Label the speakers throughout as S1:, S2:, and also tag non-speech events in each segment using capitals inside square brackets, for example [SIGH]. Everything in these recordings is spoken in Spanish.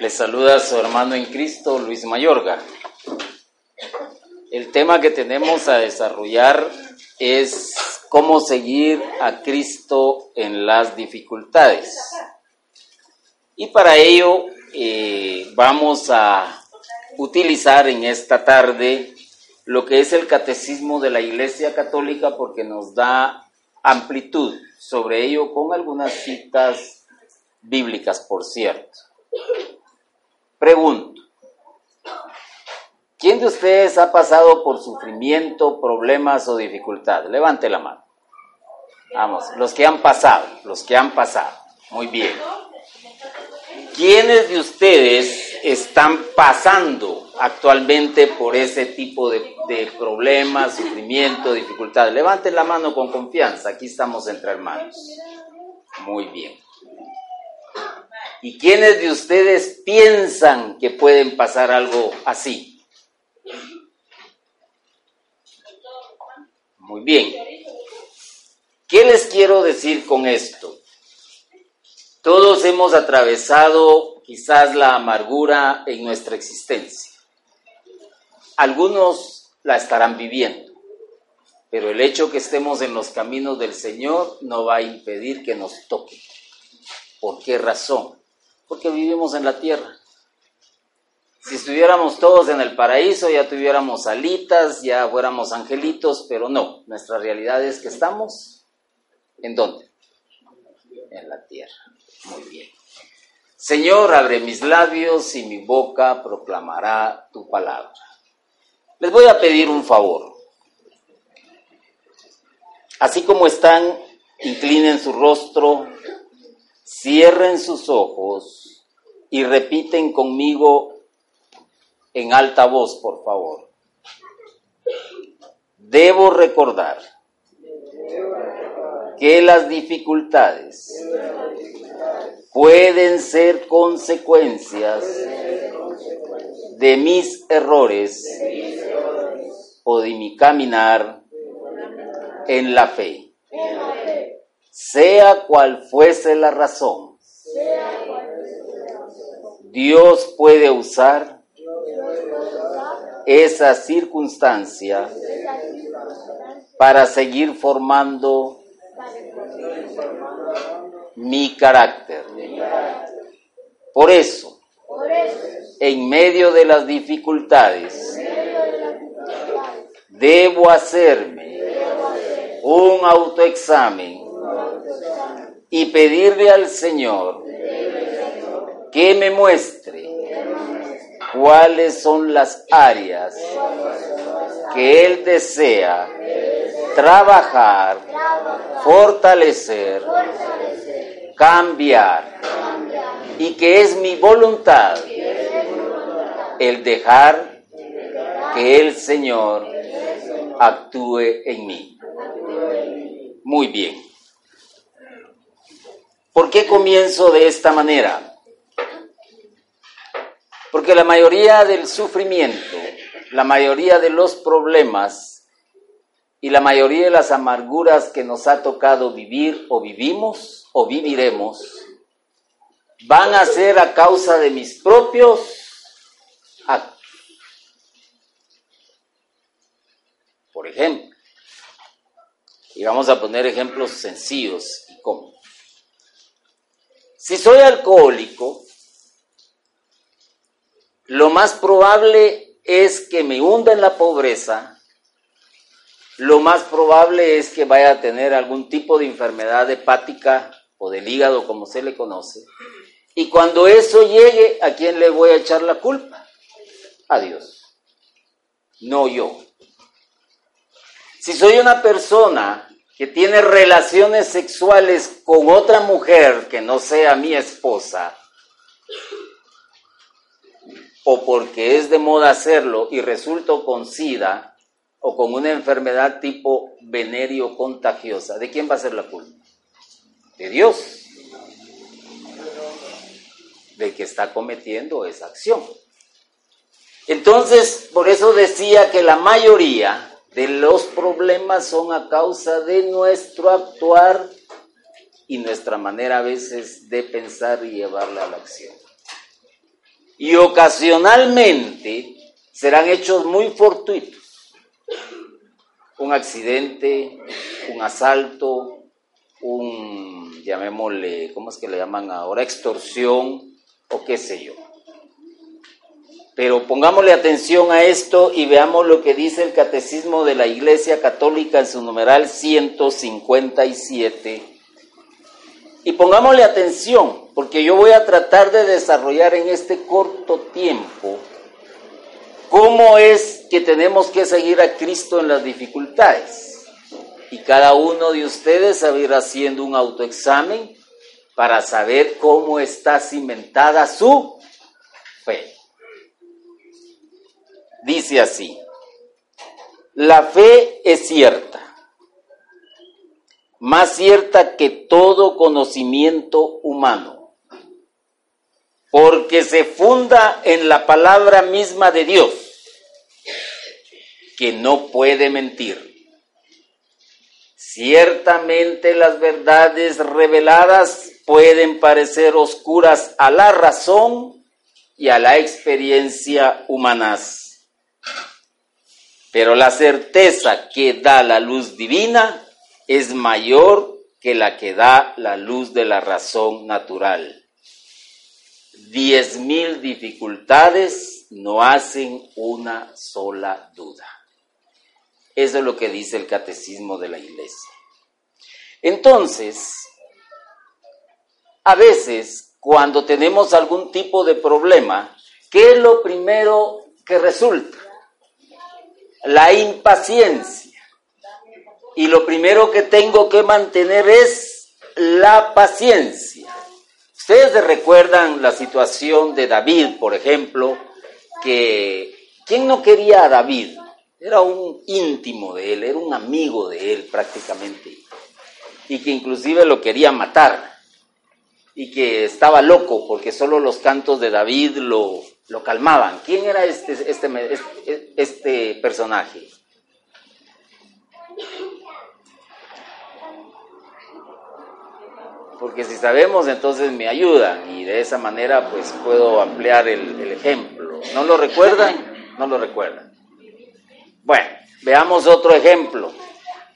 S1: Les saluda su hermano en Cristo, Luis Mayorga. El tema que tenemos a desarrollar es cómo seguir a Cristo en las dificultades. Y para ello eh, vamos a utilizar en esta tarde lo que es el catecismo de la Iglesia Católica porque nos da amplitud sobre ello con algunas citas bíblicas, por cierto. Pregunto, ¿quién de ustedes ha pasado por sufrimiento, problemas o dificultades? Levante la mano. Vamos, los que han pasado, los que han pasado. Muy bien. ¿Quiénes de ustedes están pasando actualmente por ese tipo de, de problemas, sufrimiento, dificultades? Levanten la mano con confianza, aquí estamos entre hermanos. Muy bien. ¿Y quiénes de ustedes piensan que pueden pasar algo así? Muy bien. ¿Qué les quiero decir con esto? Todos hemos atravesado quizás la amargura en nuestra existencia. Algunos la estarán viviendo, pero el hecho que estemos en los caminos del Señor no va a impedir que nos toque. ¿Por qué razón? Porque vivimos en la tierra. Si estuviéramos todos en el paraíso, ya tuviéramos alitas, ya fuéramos angelitos, pero no, nuestra realidad es que estamos en dónde? En la tierra. Muy bien. Señor, abre mis labios y mi boca proclamará tu palabra. Les voy a pedir un favor. Así como están, inclinen su rostro, cierren sus ojos y repiten conmigo en alta voz, por favor. Debo recordar que las dificultades pueden ser consecuencias de mis errores o de mi caminar en la fe, sea cual fuese la razón Dios puede usar esa circunstancia para seguir formando mi carácter. Por eso, en medio de las dificultades, debo hacerme un autoexamen y pedirle al Señor que me muestre cuáles son las áreas que Él desea trabajar, fortalecer, cambiar y que es mi voluntad el dejar que el Señor actúe en mí. Muy bien. ¿Por qué comienzo de esta manera? Porque la mayoría del sufrimiento, la mayoría de los problemas y la mayoría de las amarguras que nos ha tocado vivir o vivimos o viviremos, van a ser a causa de mis propios actos. Por ejemplo, y vamos a poner ejemplos sencillos y cómodos. Si soy alcohólico, lo más probable es que me hunda en la pobreza, lo más probable es que vaya a tener algún tipo de enfermedad hepática o del hígado, como se le conoce. Y cuando eso llegue, ¿a quién le voy a echar la culpa? A Dios, no yo. Si soy una persona que tiene relaciones sexuales con otra mujer que no sea mi esposa, o porque es de moda hacerlo y resulto con SIDA o con una enfermedad tipo venerio contagiosa, ¿de quién va a ser la culpa? De Dios, de que está cometiendo esa acción. Entonces, por eso decía que la mayoría de los problemas son a causa de nuestro actuar y nuestra manera a veces de pensar y llevarla a la acción. Y ocasionalmente serán hechos muy fortuitos. Un accidente, un asalto, un, llamémosle, ¿cómo es que le llaman ahora? Extorsión o qué sé yo. Pero pongámosle atención a esto y veamos lo que dice el Catecismo de la Iglesia Católica en su numeral 157. Y pongámosle atención, porque yo voy a tratar de desarrollar en este corto tiempo cómo es que tenemos que seguir a Cristo en las dificultades. Y cada uno de ustedes ir haciendo un autoexamen para saber cómo está cimentada su fe. Dice así, la fe es cierta, más cierta que todo conocimiento humano, porque se funda en la palabra misma de Dios, que no puede mentir. Ciertamente las verdades reveladas pueden parecer oscuras a la razón y a la experiencia humanas pero la certeza que da la luz divina es mayor que la que da la luz de la razón natural. Diez mil dificultades no hacen una sola duda. Eso es lo que dice el catecismo de la iglesia. Entonces, a veces, cuando tenemos algún tipo de problema, ¿qué es lo primero que resulta? La impaciencia. Y lo primero que tengo que mantener es la paciencia. Ustedes recuerdan la situación de David, por ejemplo, que ¿quién no quería a David? Era un íntimo de él, era un amigo de él prácticamente, y que inclusive lo quería matar, y que estaba loco porque solo los cantos de David lo, lo calmaban. ¿Quién era este, este, este, personaje? Porque si sabemos, entonces me ayudan y de esa manera pues puedo ampliar el, el ejemplo. ¿No lo recuerdan? No lo recuerdan. Bueno, veamos otro ejemplo.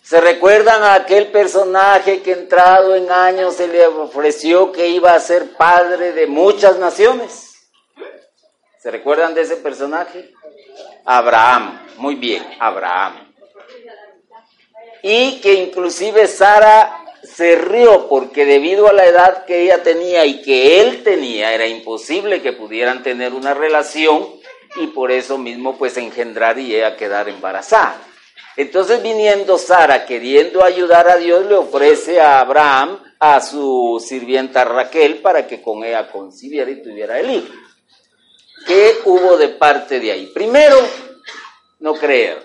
S1: ¿Se recuerdan a aquel personaje que entrado en años se le ofreció que iba a ser padre de muchas naciones? ¿Se recuerdan de ese personaje? Abraham, muy bien, Abraham. Y que inclusive Sara se rió porque debido a la edad que ella tenía y que él tenía, era imposible que pudieran tener una relación y por eso mismo pues engendrar y ella quedar embarazada. Entonces viniendo Sara queriendo ayudar a Dios, le ofrece a Abraham a su sirvienta Raquel para que con ella concibiera y tuviera el hijo. ¿Qué hubo de parte de ahí? Primero, no creer.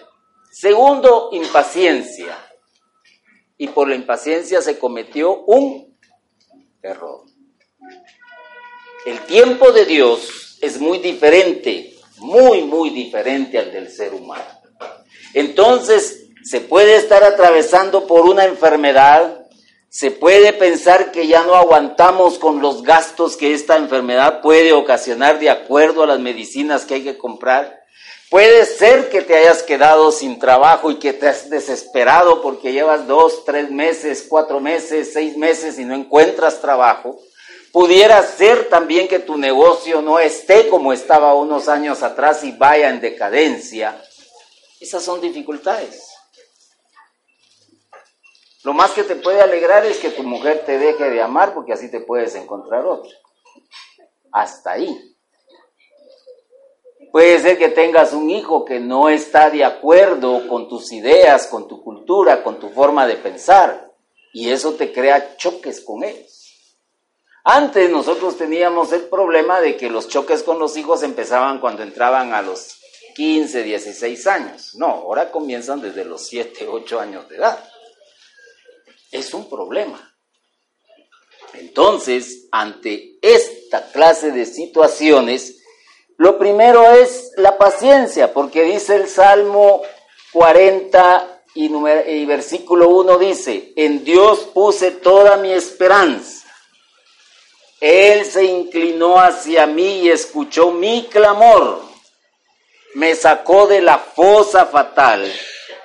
S1: Segundo, impaciencia. Y por la impaciencia se cometió un error. El tiempo de Dios es muy diferente, muy, muy diferente al del ser humano. Entonces, se puede estar atravesando por una enfermedad, se puede pensar que ya no aguantamos con los gastos que esta enfermedad puede ocasionar de acuerdo a las medicinas que hay que comprar. Puede ser que te hayas quedado sin trabajo y que te has desesperado porque llevas dos, tres meses, cuatro meses, seis meses y no encuentras trabajo. Pudiera ser también que tu negocio no esté como estaba unos años atrás y vaya en decadencia. Esas son dificultades. Lo más que te puede alegrar es que tu mujer te deje de amar porque así te puedes encontrar otro. Hasta ahí. Puede ser que tengas un hijo que no está de acuerdo con tus ideas, con tu cultura, con tu forma de pensar, y eso te crea choques con ellos. Antes nosotros teníamos el problema de que los choques con los hijos empezaban cuando entraban a los 15, 16 años. No, ahora comienzan desde los 7, 8 años de edad es un problema. Entonces, ante esta clase de situaciones, lo primero es la paciencia, porque dice el Salmo 40 y, y, versículo 1 dice, en Dios puse toda mi esperanza. Él se inclinó hacia mí y escuchó mi clamor. Me sacó de la fosa fatal,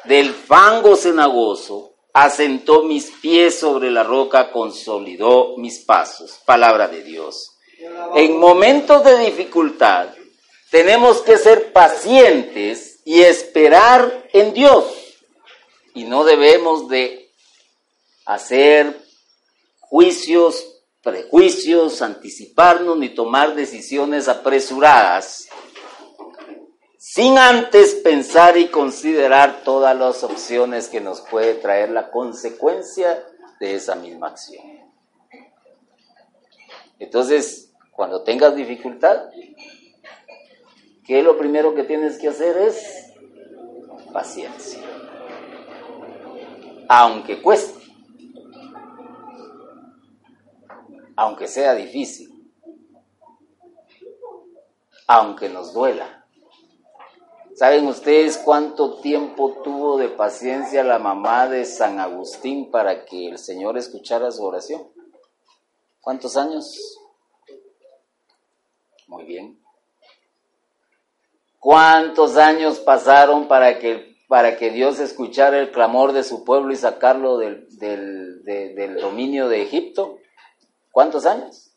S1: del fango cenagoso, asentó mis pies sobre la roca, consolidó mis pasos. Palabra de Dios. En momentos de dificultad, tenemos que ser pacientes y esperar en Dios. Y no debemos de hacer juicios prejuicios, anticiparnos ni tomar decisiones apresuradas sin antes pensar y considerar todas las opciones que nos puede traer la consecuencia de esa misma acción. Entonces, cuando tengas dificultad, ¿qué es lo primero que tienes que hacer? Es paciencia. Aunque cueste. aunque sea difícil, aunque nos duela. ¿Saben ustedes cuánto tiempo tuvo de paciencia la mamá de San Agustín para que el Señor escuchara su oración? ¿Cuántos años? Muy bien. ¿Cuántos años pasaron para que, para que Dios escuchara el clamor de su pueblo y sacarlo del, del dominio de Egipto? ¿Cuántos años?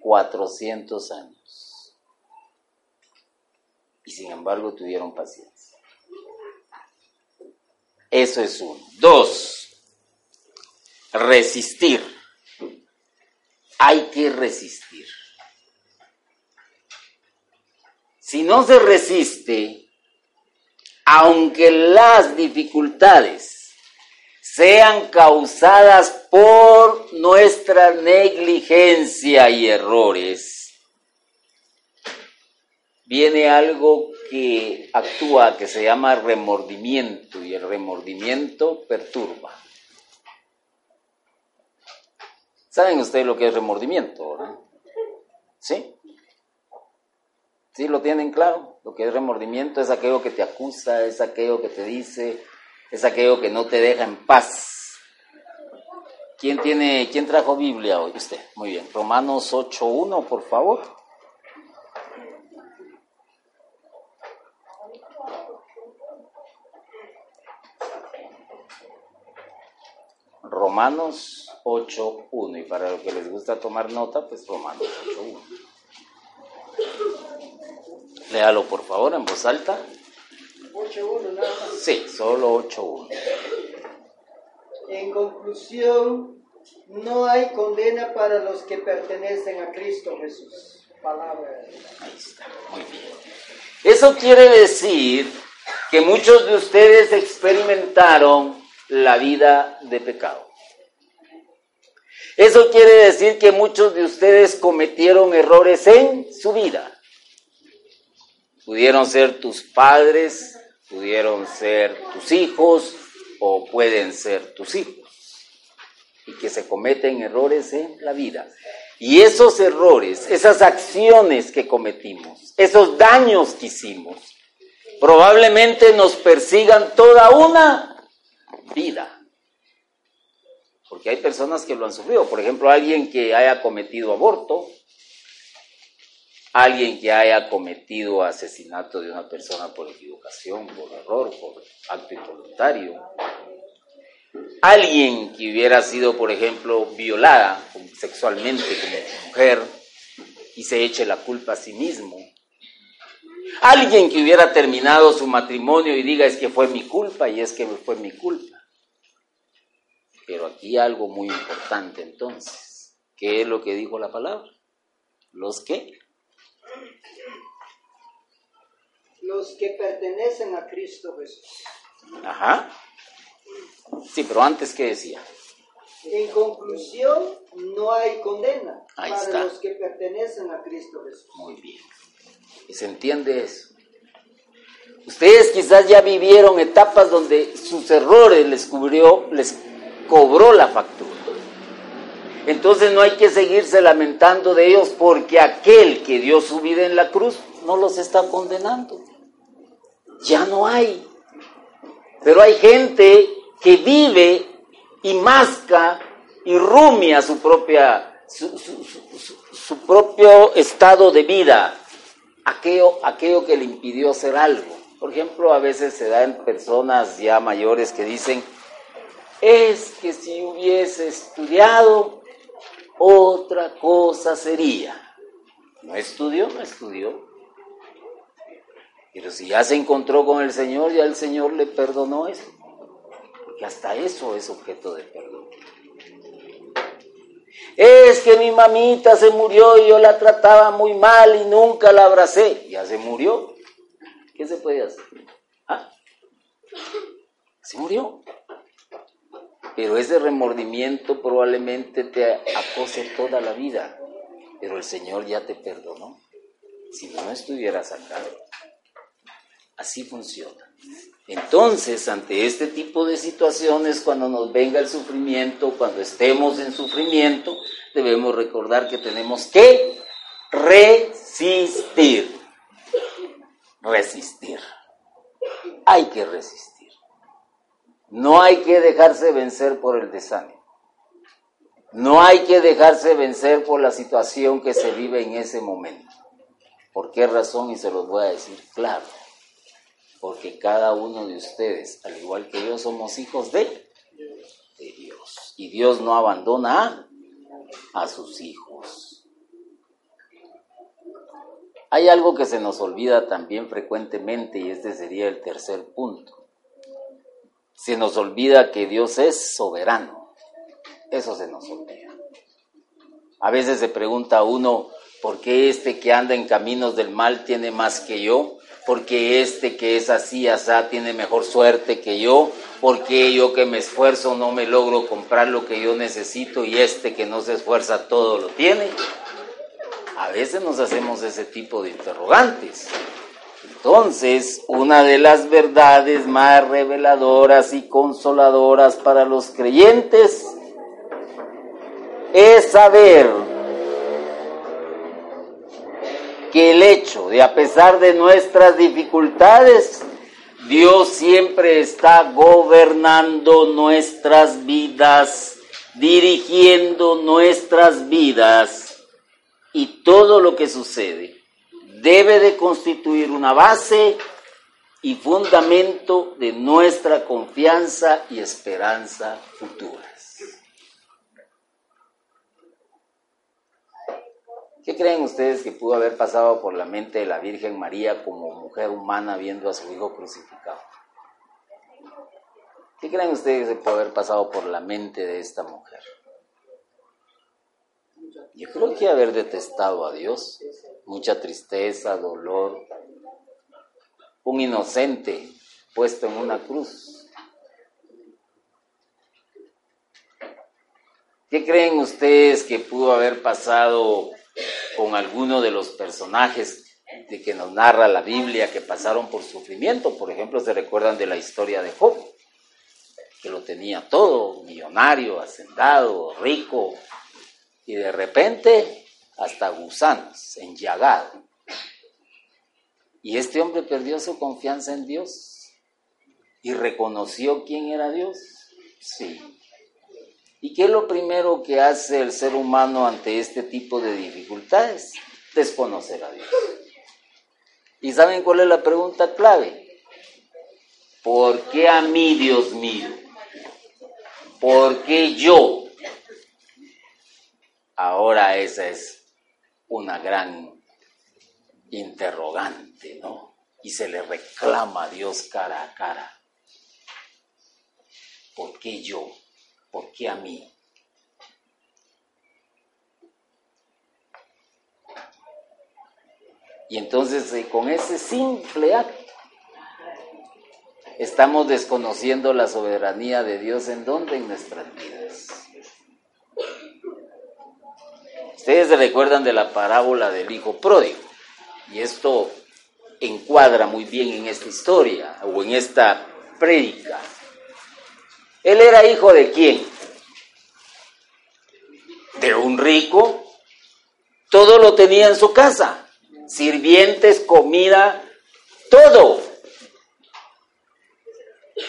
S1: 400 años. Y sin embargo tuvieron paciencia. Eso es uno. Dos, resistir. Hay que resistir. Si no se resiste, aunque las dificultades sean causadas por nuestra negligencia y errores, viene algo que actúa, que se llama remordimiento, y el remordimiento perturba. ¿Saben ustedes lo que es remordimiento? ¿Sí? ¿Sí lo tienen claro? Lo que es remordimiento es aquello que te acusa, es aquello que te dice, es aquello que no te deja en paz. ¿Quién tiene, quién trajo Biblia hoy? Usted. Muy bien. Romanos 8.1, por favor. Romanos 8.1. Y para los que les gusta tomar nota, pues Romanos 8.1. Léalo por favor en voz alta.
S2: 8.1 nada más.
S1: Sí, solo 8.1.
S2: En conclusión, no hay condena para los que pertenecen a Cristo Jesús. Palabra.
S1: Ahí está, muy bien. Eso quiere decir que muchos de ustedes experimentaron la vida de pecado. Eso quiere decir que muchos de ustedes cometieron errores en su vida. Pudieron ser tus padres, pudieron ser tus hijos o pueden ser tus hijos. Y que se cometen errores en la vida. Y esos errores, esas acciones que cometimos, esos daños que hicimos, probablemente nos persigan toda una vida. Porque hay personas que lo han sufrido. Por ejemplo, alguien que haya cometido aborto, alguien que haya cometido asesinato de una persona por equivocación, por error, por acto involuntario, alguien que hubiera sido, por ejemplo, violada sexualmente como mujer y se eche la culpa a sí mismo, alguien que hubiera terminado su matrimonio y diga es que fue mi culpa y es que fue mi culpa. Pero aquí algo muy importante entonces, ¿qué es lo que dijo la palabra? Los que
S2: Los que pertenecen a Cristo Jesús.
S1: Ajá. Sí, pero antes, ¿qué decía?
S2: En conclusión, no hay condena
S1: Ahí
S2: para
S1: está.
S2: los que pertenecen a Cristo Jesús.
S1: Muy bien. ¿Y se entiende eso? Ustedes quizás ya vivieron etapas donde sus errores les cubrió, les cobró la factura. Entonces no hay que seguirse lamentando de ellos porque aquel que dio su vida en la cruz no los está condenando. Ya no hay. Pero hay gente que vive y masca y rumia su propia, su, propio estado de vida, aquello, aquello que le impidió hacer algo. Por ejemplo, a veces se da en personas ya mayores que dicen, es que si hubiese estudiado, otra cosa sería. No estudió, no estudió. Pero si ya se encontró con el Señor, ya el Señor le perdonó eso. Porque hasta eso es objeto de perdón. Es que mi mamita se murió y yo la trataba muy mal y nunca la abracé. Ya se murió. ¿Qué se puede hacer? ¿Ah? Se murió. Pero ese remordimiento probablemente te acose toda la vida. Pero el Señor ya te perdonó. Si no estuvieras acá. Así funciona. Entonces, ante este tipo de situaciones, cuando nos venga el sufrimiento, cuando estemos en sufrimiento, debemos recordar que tenemos que resistir. Resistir. Hay que resistir. No hay que dejarse vencer por el desánimo. No hay que dejarse vencer por la situación que se vive en ese momento. ¿Por qué razón? Y se los voy a decir claro porque cada uno de ustedes, al igual que yo, somos hijos de, Dios. Y Dios no abandona a, sus hijos. Hay algo que se nos olvida también frecuentemente y este sería el tercer punto. Se nos olvida que Dios es soberano. Eso se nos olvida. A veces se pregunta uno, ¿por qué este que anda en caminos del mal tiene más que yo? porque este que es así, asá, tiene mejor suerte que yo, porque yo que me esfuerzo no me logro comprar lo que yo necesito y este que no se esfuerza todo lo tiene. A veces nos hacemos ese tipo de interrogantes. Entonces, una de las verdades más reveladoras y consoladoras para los creyentes es saber que el hecho de, a pesar de nuestras dificultades, Dios siempre está gobernando nuestras vidas, dirigiendo nuestras vidas y todo lo que sucede debe de constituir una base y fundamento de nuestra confianza y esperanza futura. ¿Qué creen ustedes que pudo haber pasado por la mente de la Virgen María como mujer humana viendo a su hijo crucificado? ¿Qué creen ustedes que pudo haber pasado por la mente de esta mujer? Yo creo que haber detestado a Dios, mucha tristeza, dolor, un inocente puesto en una cruz. ¿Qué creen ustedes que pudo haber pasado con alguno de los personajes de que nos narra la Biblia que pasaron por sufrimiento. Por ejemplo, se recuerdan de la historia de Job, que lo tenía todo, millonario, hacendado, rico, y de repente hasta gusanos, enllagado. Y este hombre perdió su confianza en Dios y reconoció quién era Dios. Sí, ¿Y qué es lo primero que hace el ser humano ante este tipo de dificultades? Desconocer a Dios. ¿Y saben cuál es la pregunta clave? ¿Por qué a mí, Dios mío? ¿Por qué yo? Ahora esa es una gran interrogante, ¿no? Y se le reclama a Dios cara a cara. ¿Por qué yo? ¿por qué a mí? Y entonces eh, con ese simple acto estamos desconociendo la soberanía de Dios en dónde en nuestras vidas. Ustedes se recuerdan de la parábola del hijo pródigo y esto encuadra muy bien en esta historia o en esta prédica. Él era hijo de quién? De un rico. Todo lo tenía en su casa. Sirvientes, comida, todo.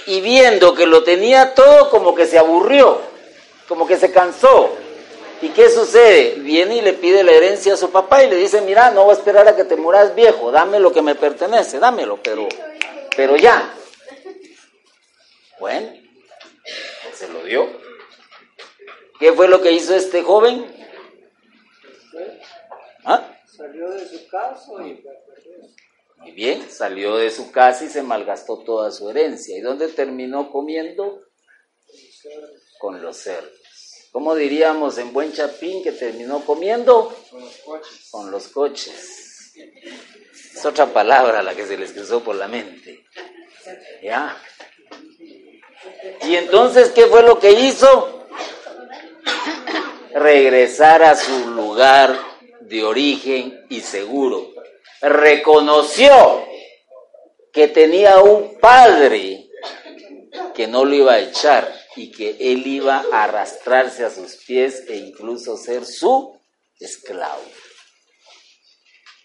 S1: Y viendo que lo tenía todo, como que se aburrió. como que se cansó. ¿Y qué sucede? Viene y le pide la herencia a su papá y le dice, mira, no voy a esperar a que te muras viejo, dame lo que me pertenece, dámelo, pero, pero ya. Bueno, se lo dio. ¿Qué fue lo que hizo este joven?
S2: ¿Ah? Salió de su casa y
S1: muy bien, salió de su casa y se malgastó toda su herencia. ¿Y dónde terminó comiendo? Con los cerdos. ¿Cómo diríamos en buen chapín que terminó comiendo?
S2: Con los coches.
S1: Con los coches. Es otra palabra la que se les cruzó por la mente. ¿Ya? Y entonces, ¿qué fue lo que hizo? Regresar a su lugar de origen y seguro reconoció que tenía un padre que no lo iba a echar y que él iba a arrastrarse a sus pies e incluso ser su esclavo.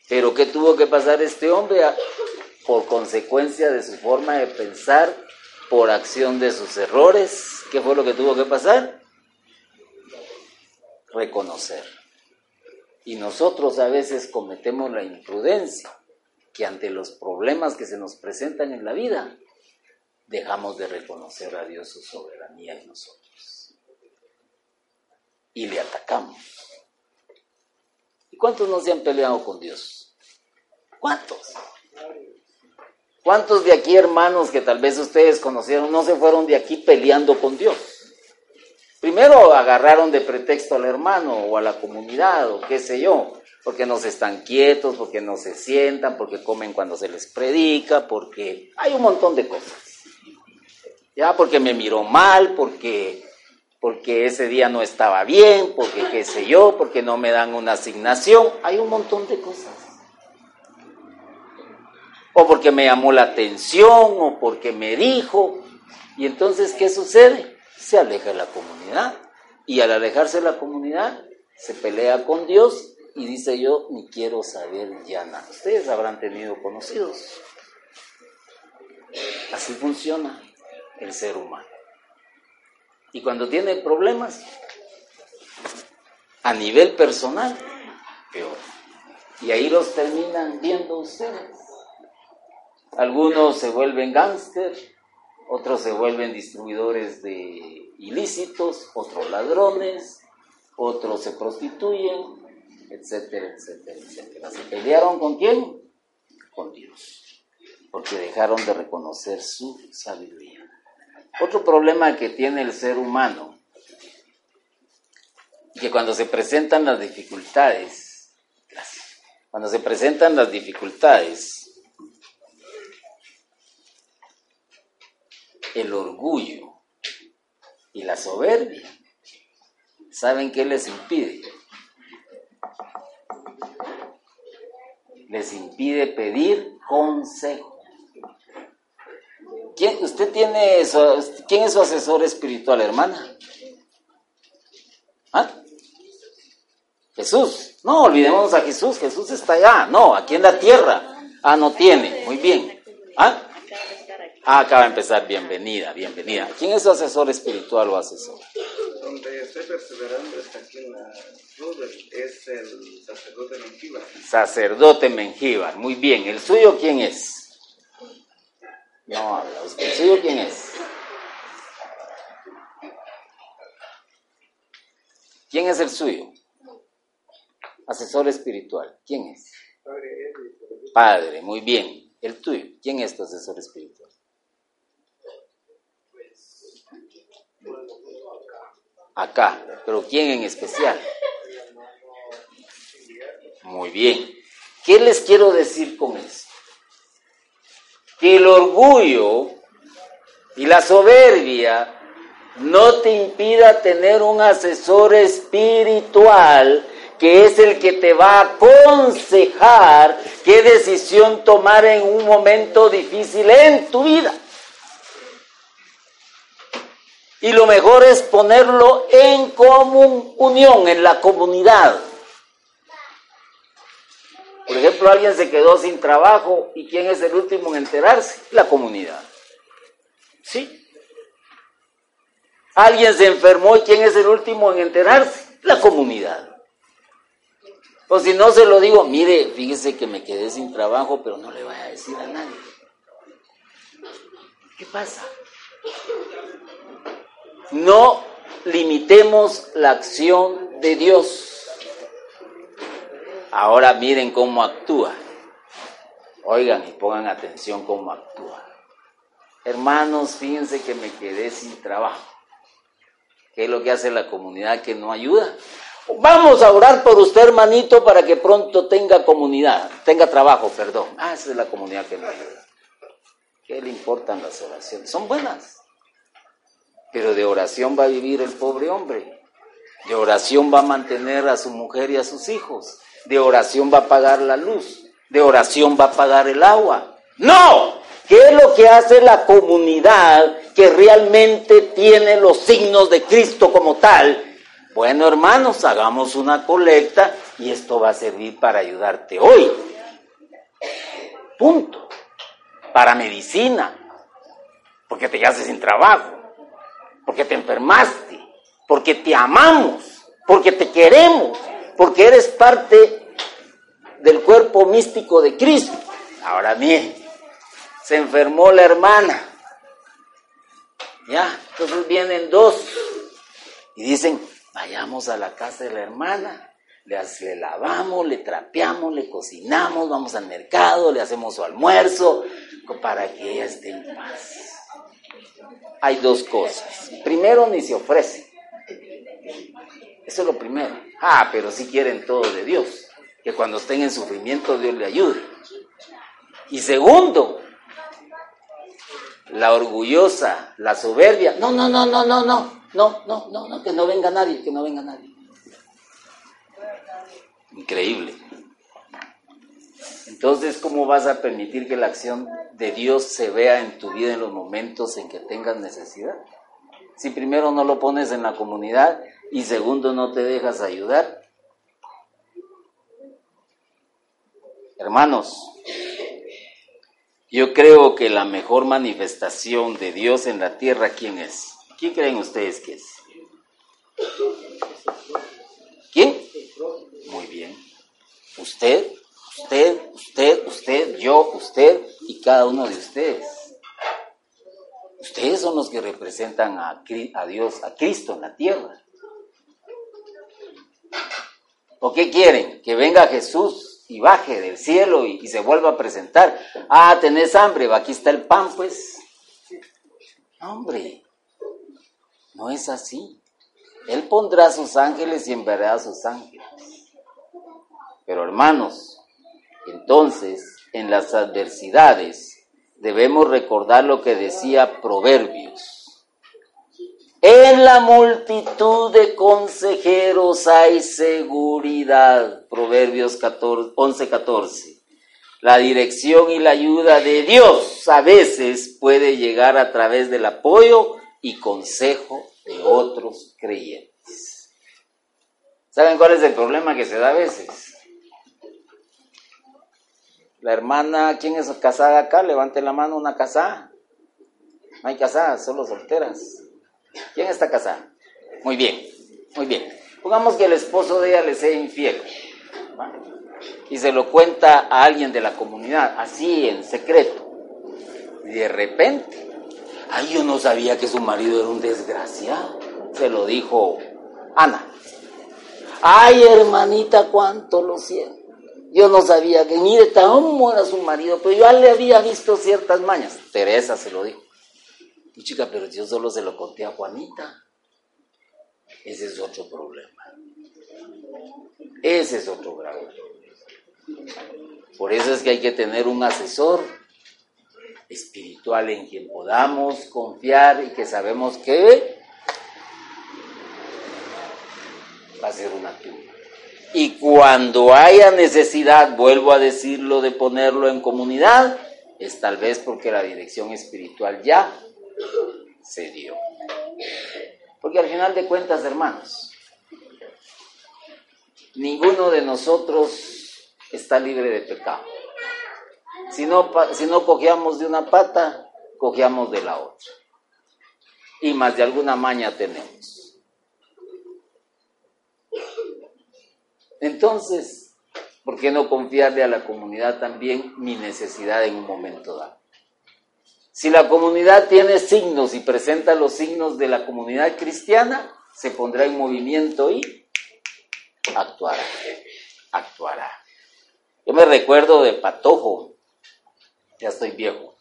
S1: Pero ¿qué tuvo que pasar este hombre? Por consecuencia de su forma de pensar, por acción de sus errores, ¿qué fue lo que tuvo que pasar? Reconocer. Y nosotros a veces cometemos la imprudencia que ante los problemas que se nos presentan en la vida, dejamos de reconocer a Dios su soberanía en nosotros. Y le atacamos. ¿Y cuántos no se han peleado con Dios? ¿Cuántos? ¿Cuántos de aquí, hermanos, que tal vez ustedes conocieron, no se fueron de aquí peleando con Dios? Primero agarraron de pretexto al hermano o a la comunidad o qué sé yo, porque no se están quietos, porque no se sientan, porque comen cuando se les predica, porque hay un montón de cosas. Ya, porque me miró mal, porque, porque ese día no estaba bien, porque qué sé yo, porque no me dan una asignación, hay un montón de cosas. O porque me llamó la atención, o porque me dijo. Y entonces, ¿qué sucede? se aleja de la comunidad. Y al alejarse de la comunidad, se pelea con Dios y dice yo, ni quiero saber ya nada. Ustedes habrán tenido conocidos. Así funciona el ser humano. Y cuando tiene problemas, a nivel personal, peor. Y ahí los terminan viendo ustedes. Algunos se vuelven gángster, otros se vuelven distribuidores de ilícitos, otros ladrones, otros se prostituyen, etcétera, etcétera, etcétera. ¿Se pelearon con quién? Con Dios, porque dejaron de reconocer su sabiduría. Otro problema que tiene el ser humano, que cuando se presentan las dificultades, cuando se presentan las dificultades, el orgullo y la soberbia, ¿saben qué les impide? Les impide pedir consejo. ¿Quién, usted tiene eso, ¿Quién es su asesor espiritual, hermana? ¿Ah? Jesús. No, olvidemos a Jesús. Jesús está allá. No, aquí en la tierra. Ah, no tiene. Muy bien. ¿Ah? Ah, acaba de empezar. Bienvenida, bienvenida. ¿Quién es su asesor espiritual o asesor?
S3: Donde estoy perseverando está aquí en la es el sacerdote Mengíbar.
S1: Sacerdote Mengíbar, muy bien. ¿El suyo quién es? No habla. ¿El suyo quién es? ¿Quién es el suyo? Asesor espiritual. ¿Quién es? Padre, muy bien. El tuyo. ¿Quién es tu asesor espiritual? acá, pero ¿quién en especial? Muy bien. ¿Qué les quiero decir con eso? Que el orgullo y la soberbia no te impida tener un asesor espiritual que es el que te va a aconsejar qué decisión tomar en un momento difícil en tu vida. Y lo mejor es ponerlo en común, unión, en la comunidad. Ejemplo, alguien se quedó sin trabajo y ¿quién es el último en enterarse? La comunidad. ¿Sí? Alguien se enfermó y ¿quién es el último en enterarse? La comunidad. O si no se lo digo, mire, fíjese que me quedé sin trabajo, pero no le voy a decir a nadie. ¿Qué pasa? No limitemos la acción de Dios. Ahora miren cómo actúa. Oigan y pongan atención cómo actúa. Hermanos, fíjense que me quedé sin trabajo. ¿Qué es lo que hace la comunidad que no ayuda? Vamos a orar por usted, hermanito, para que pronto tenga comunidad, tenga trabajo, perdón. Ah, esa es la comunidad que no ayuda. ¿Qué le importan las oraciones? Son buenas. Pero de oración va a vivir el pobre hombre. De oración va a mantener a su mujer y a sus hijos. De oración va a pagar la luz. De oración va a pagar el agua. No. ¿Qué es lo que hace la comunidad que realmente tiene los signos de Cristo como tal? Bueno, hermanos, hagamos una colecta y esto va a servir para ayudarte hoy. Punto. Para medicina. Porque te quedaste sin trabajo. Porque te enfermaste. Porque te amamos. Porque te queremos. Porque eres parte del cuerpo místico de Cristo. Ahora bien, se enfermó la hermana. Ya, entonces vienen dos y dicen, vayamos a la casa de la hermana, le, lavamos, le trapeamos, le cocinamos, vamos al mercado, le hacemos su almuerzo, para que ella esté en paz. Hay dos cosas. Primero, ni se ofrece. Eso es lo primero. Ah, pero si quieren todo de Dios. Que cuando estén en sufrimiento Dios le ayude. Y segundo, la orgullosa, la soberbia. No, no, no, no, no, no. No, no, no, no, que no venga nadie, que no venga nadie. Increíble. Entonces, ¿cómo vas a permitir que la acción de Dios se vea en tu vida en los momentos en que tengas necesidad? Si primero no lo pones en la comunidad y segundo no te dejas ayudar. Hermanos, yo creo que la mejor manifestación de Dios en la tierra, ¿quién es? ¿Quién creen ustedes que es? ¿Quién? Muy bien. Usted, usted, usted, usted, yo, usted y cada uno de ustedes. Ustedes son los que representan a, Dios, a Cristo en la tierra. ¿O qué quieren? Que venga Jesús y baje del cielo y, se vuelva a presentar. Ah, tenés hambre, aquí está el pan, pues. Hombre, no es así. Él pondrá a sus ángeles y enviará a sus ángeles. Pero hermanos, entonces, en las adversidades debemos recordar lo que decía Proverbios. En la multitud de consejeros hay seguridad. Proverbios 11, 14. La dirección y la ayuda de Dios a veces puede llegar a través del apoyo y consejo de otros creyentes. ¿Saben cuál es el problema que se da a veces? La hermana, ¿quién es casada acá? Levante la mano una casada. No hay casadas, solo solteras. ¿Quién está casada? Muy bien, muy bien. Pongamos que el esposo de ella le sea infiel. Y se lo cuenta a alguien de la comunidad, así en secreto. Y de repente Ay, yo no sabía que su marido era un desgraciado. Se lo dijo Ana. Ay, hermanita, cuánto lo siento. Yo no sabía que, mire, tan era su marido, pero yo le había visto ciertas mañas. Teresa se lo dijo. Chica, pero yo solo se lo conté a Juanita. Ese es otro problema. Ese es otro grave problema. Por eso es que hay que tener un asesor espiritual en quien podamos confiar y que sabemos que va a ser una tumba. Y cuando haya necesidad, vuelvo a decirlo, de ponerlo en comunidad, es tal vez porque la dirección espiritual ya se dio. Porque al final de cuentas, hermanos, ninguno de nosotros está libre de pecado. Si no, si no cogíamos de una pata, cogíamos de la otra. y más de alguna maña tenemos. Entonces, ¿por qué no confiarle a la comunidad también mi necesidad en un momento dado? Si la comunidad tiene signos y presenta los signos de la comunidad cristiana, se pondrá en movimiento y actuará, actuará. Yo me recuerdo de Patojo, ya estoy viejo.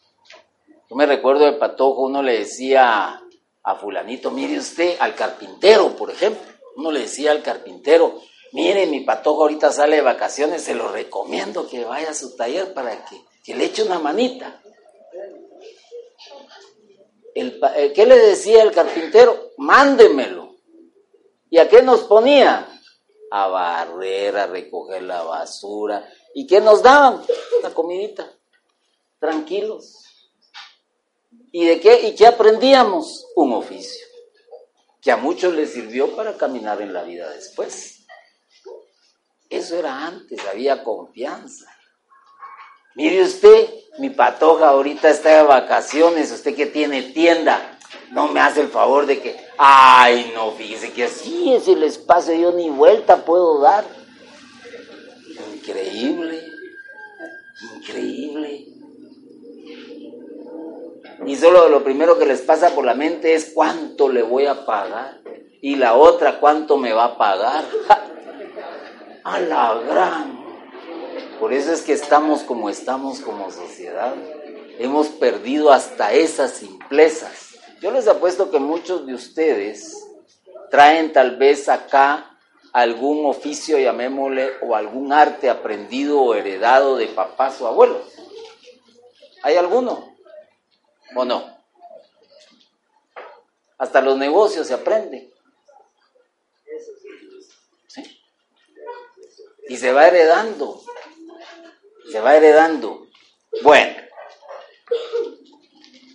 S1: Yo me recuerdo de Patojo, uno le decía a fulanito, mire usted, al carpintero, por ejemplo, uno le decía al carpintero, mire, mi Patojo ahorita sale de vacaciones, se lo recomiendo que vaya a su taller para que, que le eche una manita. Eh, ¿Qué le decía el carpintero? Mándemelo. ¿Y a qué nos ponía? A barrer, a recoger la basura. ¿Y qué nos daban? La comidita. Tranquilos. ¿Y de qué? ¿Y qué aprendíamos? Un oficio. Que a muchos les sirvió para caminar en la vida después. Eso era antes, había confianza. Mire usted, mi patoja ahorita está de vacaciones, usted que tiene tienda, no me hace el favor de que, ay, no, fíjese que así es el espacio, yo ni vuelta puedo dar. Increíble, increíble. Y solo lo primero que les pasa por la mente es cuánto le voy a pagar. Y la otra, cuánto me va a pagar. [LAUGHS] A la gran. Por eso es que estamos como estamos como sociedad. Hemos perdido hasta esas simplezas. Yo les apuesto que muchos de ustedes traen tal vez acá algún oficio, llamémosle, o algún arte aprendido o heredado de papás o abuelos. ¿Hay alguno? ¿O no? Hasta los negocios se aprenden. ¿Sí? Y se va heredando se va heredando. Bueno,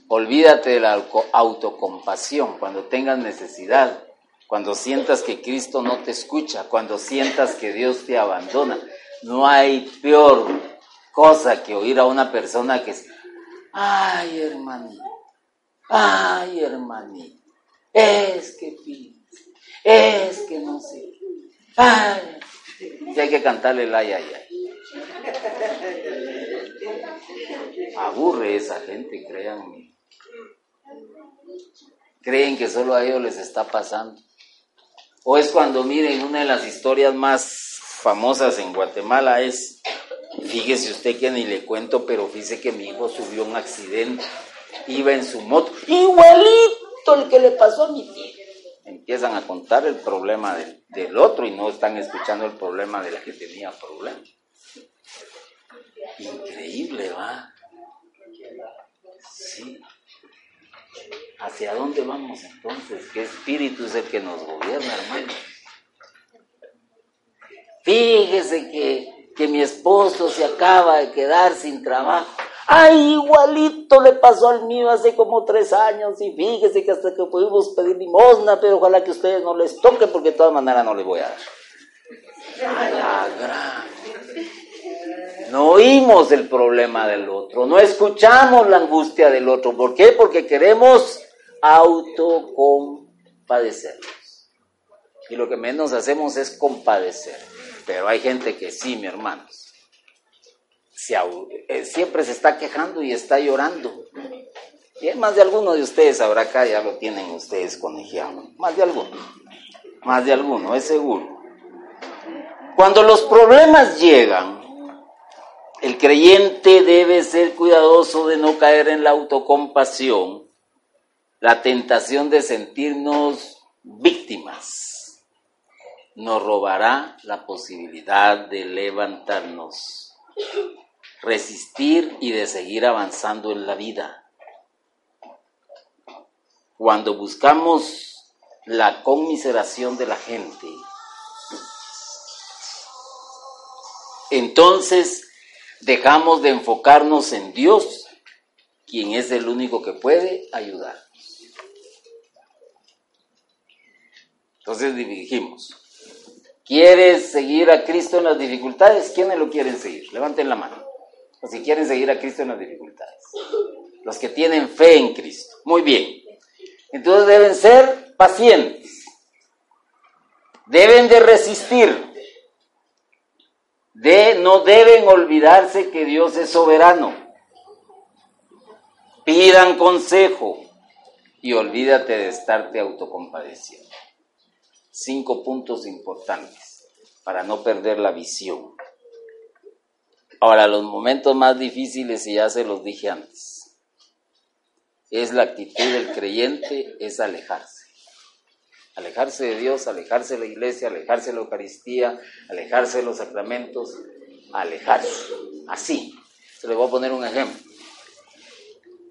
S1: olvídate de la autocompasión cuando tengas necesidad, cuando sientas que Cristo no te escucha, cuando sientas que Dios te abandona. No hay peor cosa que oír a una persona que es, ay hermanito, ay hermanito, es que es que no sé, ay, y hay que cantarle el ay, ay, ay. Aburre esa gente, créanme. Creen que solo a ellos les está pasando. O es cuando miren una de las historias más famosas en Guatemala es, fíjese usted que ni le cuento, pero fíjese que mi hijo subió un accidente, iba en su moto, igualito el que le pasó a mi tío. Empiezan a contar el problema del, del otro y no están escuchando el problema de la que tenía problemas. Increíble, ¿va? Sí. ¿Hacia dónde vamos entonces? ¿Qué espíritu es el que nos gobierna, hermano? Fíjese que, que mi esposo se acaba de quedar sin trabajo. ¡Ay, igualito le pasó al mío hace como tres años! Y fíjese que hasta que pudimos pedir limosna, pero ojalá que ustedes no les toque porque de todas maneras no les voy a dar. ¡Ay, la gran! No oímos el problema del otro, no escuchamos la angustia del otro. ¿Por qué? Porque queremos autocompadecernos. Y lo que menos hacemos es compadecer. Pero hay gente que sí, mi hermanos. Eh, siempre se está quejando y está llorando. Más de alguno de ustedes ahora acá, ya lo tienen ustedes conegiado. Más de alguno. Más de alguno, es seguro. Cuando los problemas llegan, el creyente debe ser cuidadoso de no caer en la autocompasión, la tentación de sentirnos víctimas. Nos robará la posibilidad de levantarnos, resistir y de seguir avanzando en la vida. Cuando buscamos la conmiseración de la gente, entonces dejamos de enfocarnos en Dios, quien es el único que puede ayudar. Entonces dirigimos. ¿Quieres seguir a Cristo en las dificultades? ¿Quiénes lo quieren seguir? Levanten la mano. Los que quieren seguir a Cristo en las dificultades. Los que tienen fe en Cristo. Muy bien. Entonces deben ser pacientes, deben de resistir, de, no deben olvidarse que Dios es soberano. Pidan consejo y olvídate de estarte autocompadeciendo. Cinco puntos importantes para no perder la visión. Ahora, los momentos más difíciles, y ya se los dije antes, es la actitud del creyente, es alejarse. Alejarse de Dios, alejarse de la iglesia, alejarse de la Eucaristía, alejarse de los sacramentos, alejarse. Así. Se les voy a poner un ejemplo.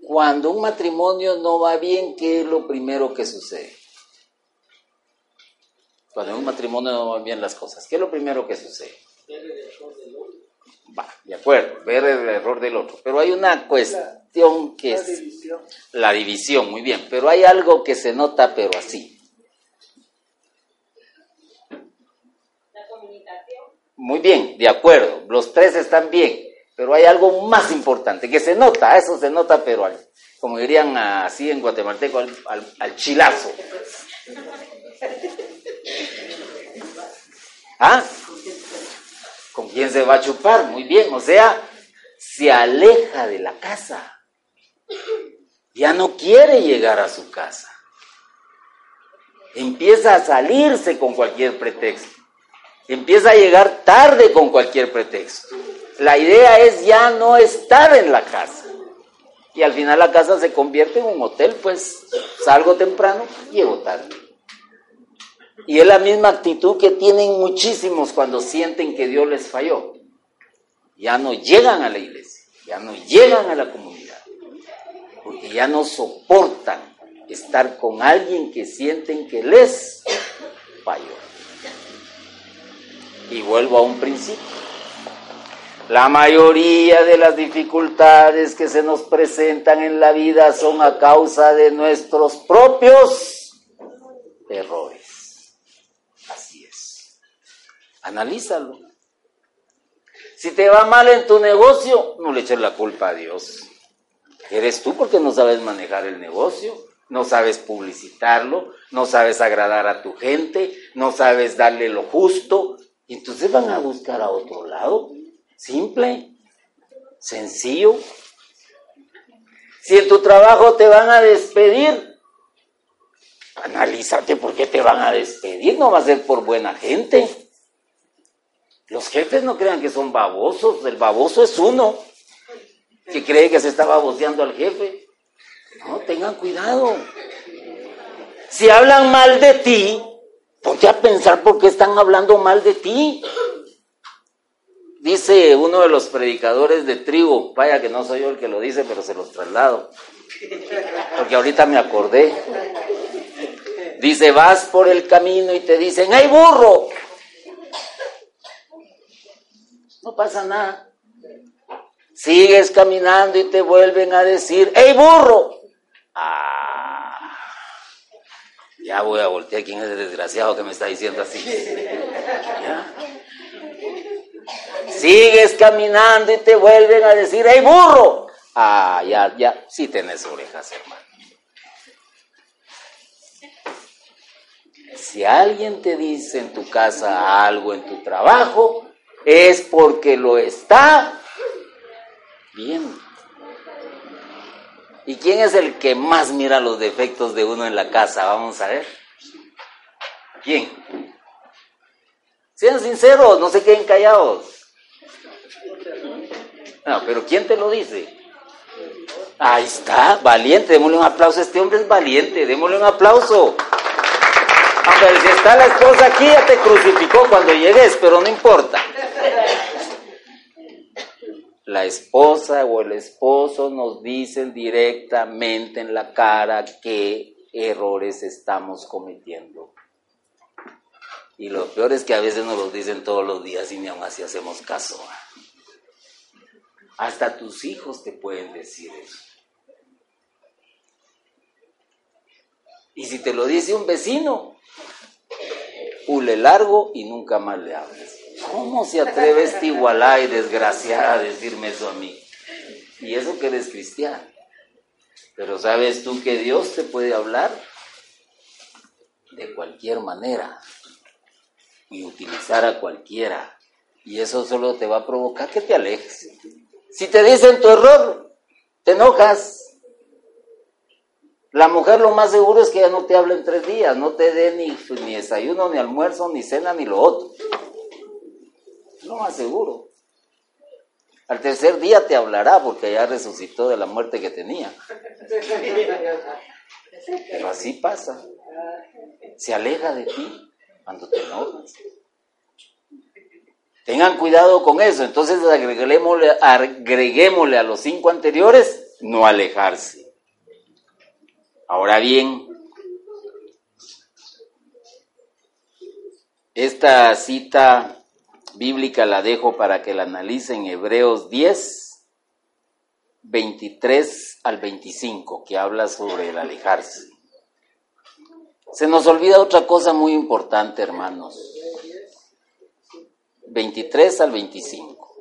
S1: Cuando un matrimonio no va bien, ¿qué es lo primero que sucede? Cuando en un matrimonio no van bien las cosas, ¿qué es lo primero que sucede? Va, de acuerdo, ver el error del otro. Pero hay una cuestión que es la división, muy bien. Pero hay algo que se nota, pero así.
S4: La comunicación.
S1: Muy bien, de acuerdo. Los tres están bien. Pero hay algo más importante que se nota, eso se nota, pero como dirían así en guatemalteco, al, al chilazo. [LAUGHS] ¿Ah? ¿Con quién se va a chupar? Muy bien, o sea, se aleja de la casa. Ya no quiere llegar a su casa. Empieza a salirse con cualquier pretexto. Empieza a llegar tarde con cualquier pretexto. La idea es ya no estar en la casa. Y al final la casa se convierte en un hotel, pues salgo temprano, llego tarde. Y es la misma actitud que tienen muchísimos cuando sienten que Dios les falló. Ya no llegan a la iglesia, ya no llegan a la comunidad, porque ya no soportan estar con alguien que sienten que les falló. Y vuelvo a un principio. La mayoría de las dificultades que se nos presentan en la vida son a causa de nuestros propios errores. Así es. Analízalo. Si te va mal en tu negocio, no le eches la culpa a Dios. Eres tú porque no sabes manejar el negocio, no sabes publicitarlo, no sabes agradar a tu gente, no sabes darle lo justo. Entonces van a buscar a otro lado. Simple, sencillo. Si en tu trabajo te van a despedir, analízate por qué te van a despedir, no va a ser por buena gente. Los jefes no crean que son babosos, el baboso es uno que cree que se está baboseando al jefe. No, tengan cuidado. Si hablan mal de ti, ponte a pensar por qué están hablando mal de ti. Dice uno de los predicadores de tribu, vaya que no soy yo el que lo dice, pero se los traslado, porque ahorita me acordé. Dice, vas por el camino y te dicen, ¡hey burro! No pasa nada. Sigues caminando y te vuelven a decir, ¡hey burro! Ah, ya voy a voltear quién es el desgraciado que me está diciendo así. ¿Ya? Sigues caminando y te vuelven a decir, ¡hey burro! Ah, ya, ya, sí tenés orejas, hermano. Si alguien te dice en tu casa algo, en tu trabajo, es porque lo está viendo. ¿Y quién es el que más mira los defectos de uno en la casa? Vamos a ver. ¿Quién? Sean sinceros, no se queden callados. No, pero ¿quién te lo dice? Ahí está, valiente, démosle un aplauso. Este hombre es valiente, démosle un aplauso. Aunque si está la esposa aquí, ya te crucificó cuando llegues, pero no importa. La esposa o el esposo nos dicen directamente en la cara qué errores estamos cometiendo. Y lo peor es que a veces nos los dicen todos los días y ni aún así hacemos caso. Hasta tus hijos te pueden decir eso. Y si te lo dice un vecino, hule largo y nunca más le hables. ¿Cómo se atreve este igualá y desgraciada a decirme eso a mí? Y eso que eres cristiano. Pero ¿sabes tú que Dios te puede hablar de cualquier manera y utilizar a cualquiera. Y eso solo te va a provocar que te alejes. Si te dicen tu error, te enojas. La mujer lo más seguro es que ya no te hable en tres días, no te dé ni, ni desayuno, ni almuerzo, ni cena, ni lo otro. Lo más seguro. Al tercer día te hablará porque ya resucitó de la muerte que tenía. Pero así pasa. Se aleja de ti cuando te enojas. Tengan cuidado con eso. Entonces agreguémosle, agreguémosle a los cinco anteriores, no alejarse. Ahora bien, esta cita bíblica la dejo para que la analicen Hebreos 10, 23 al 25, que habla sobre el alejarse. Se nos olvida otra cosa muy importante, hermanos. 23 al 25.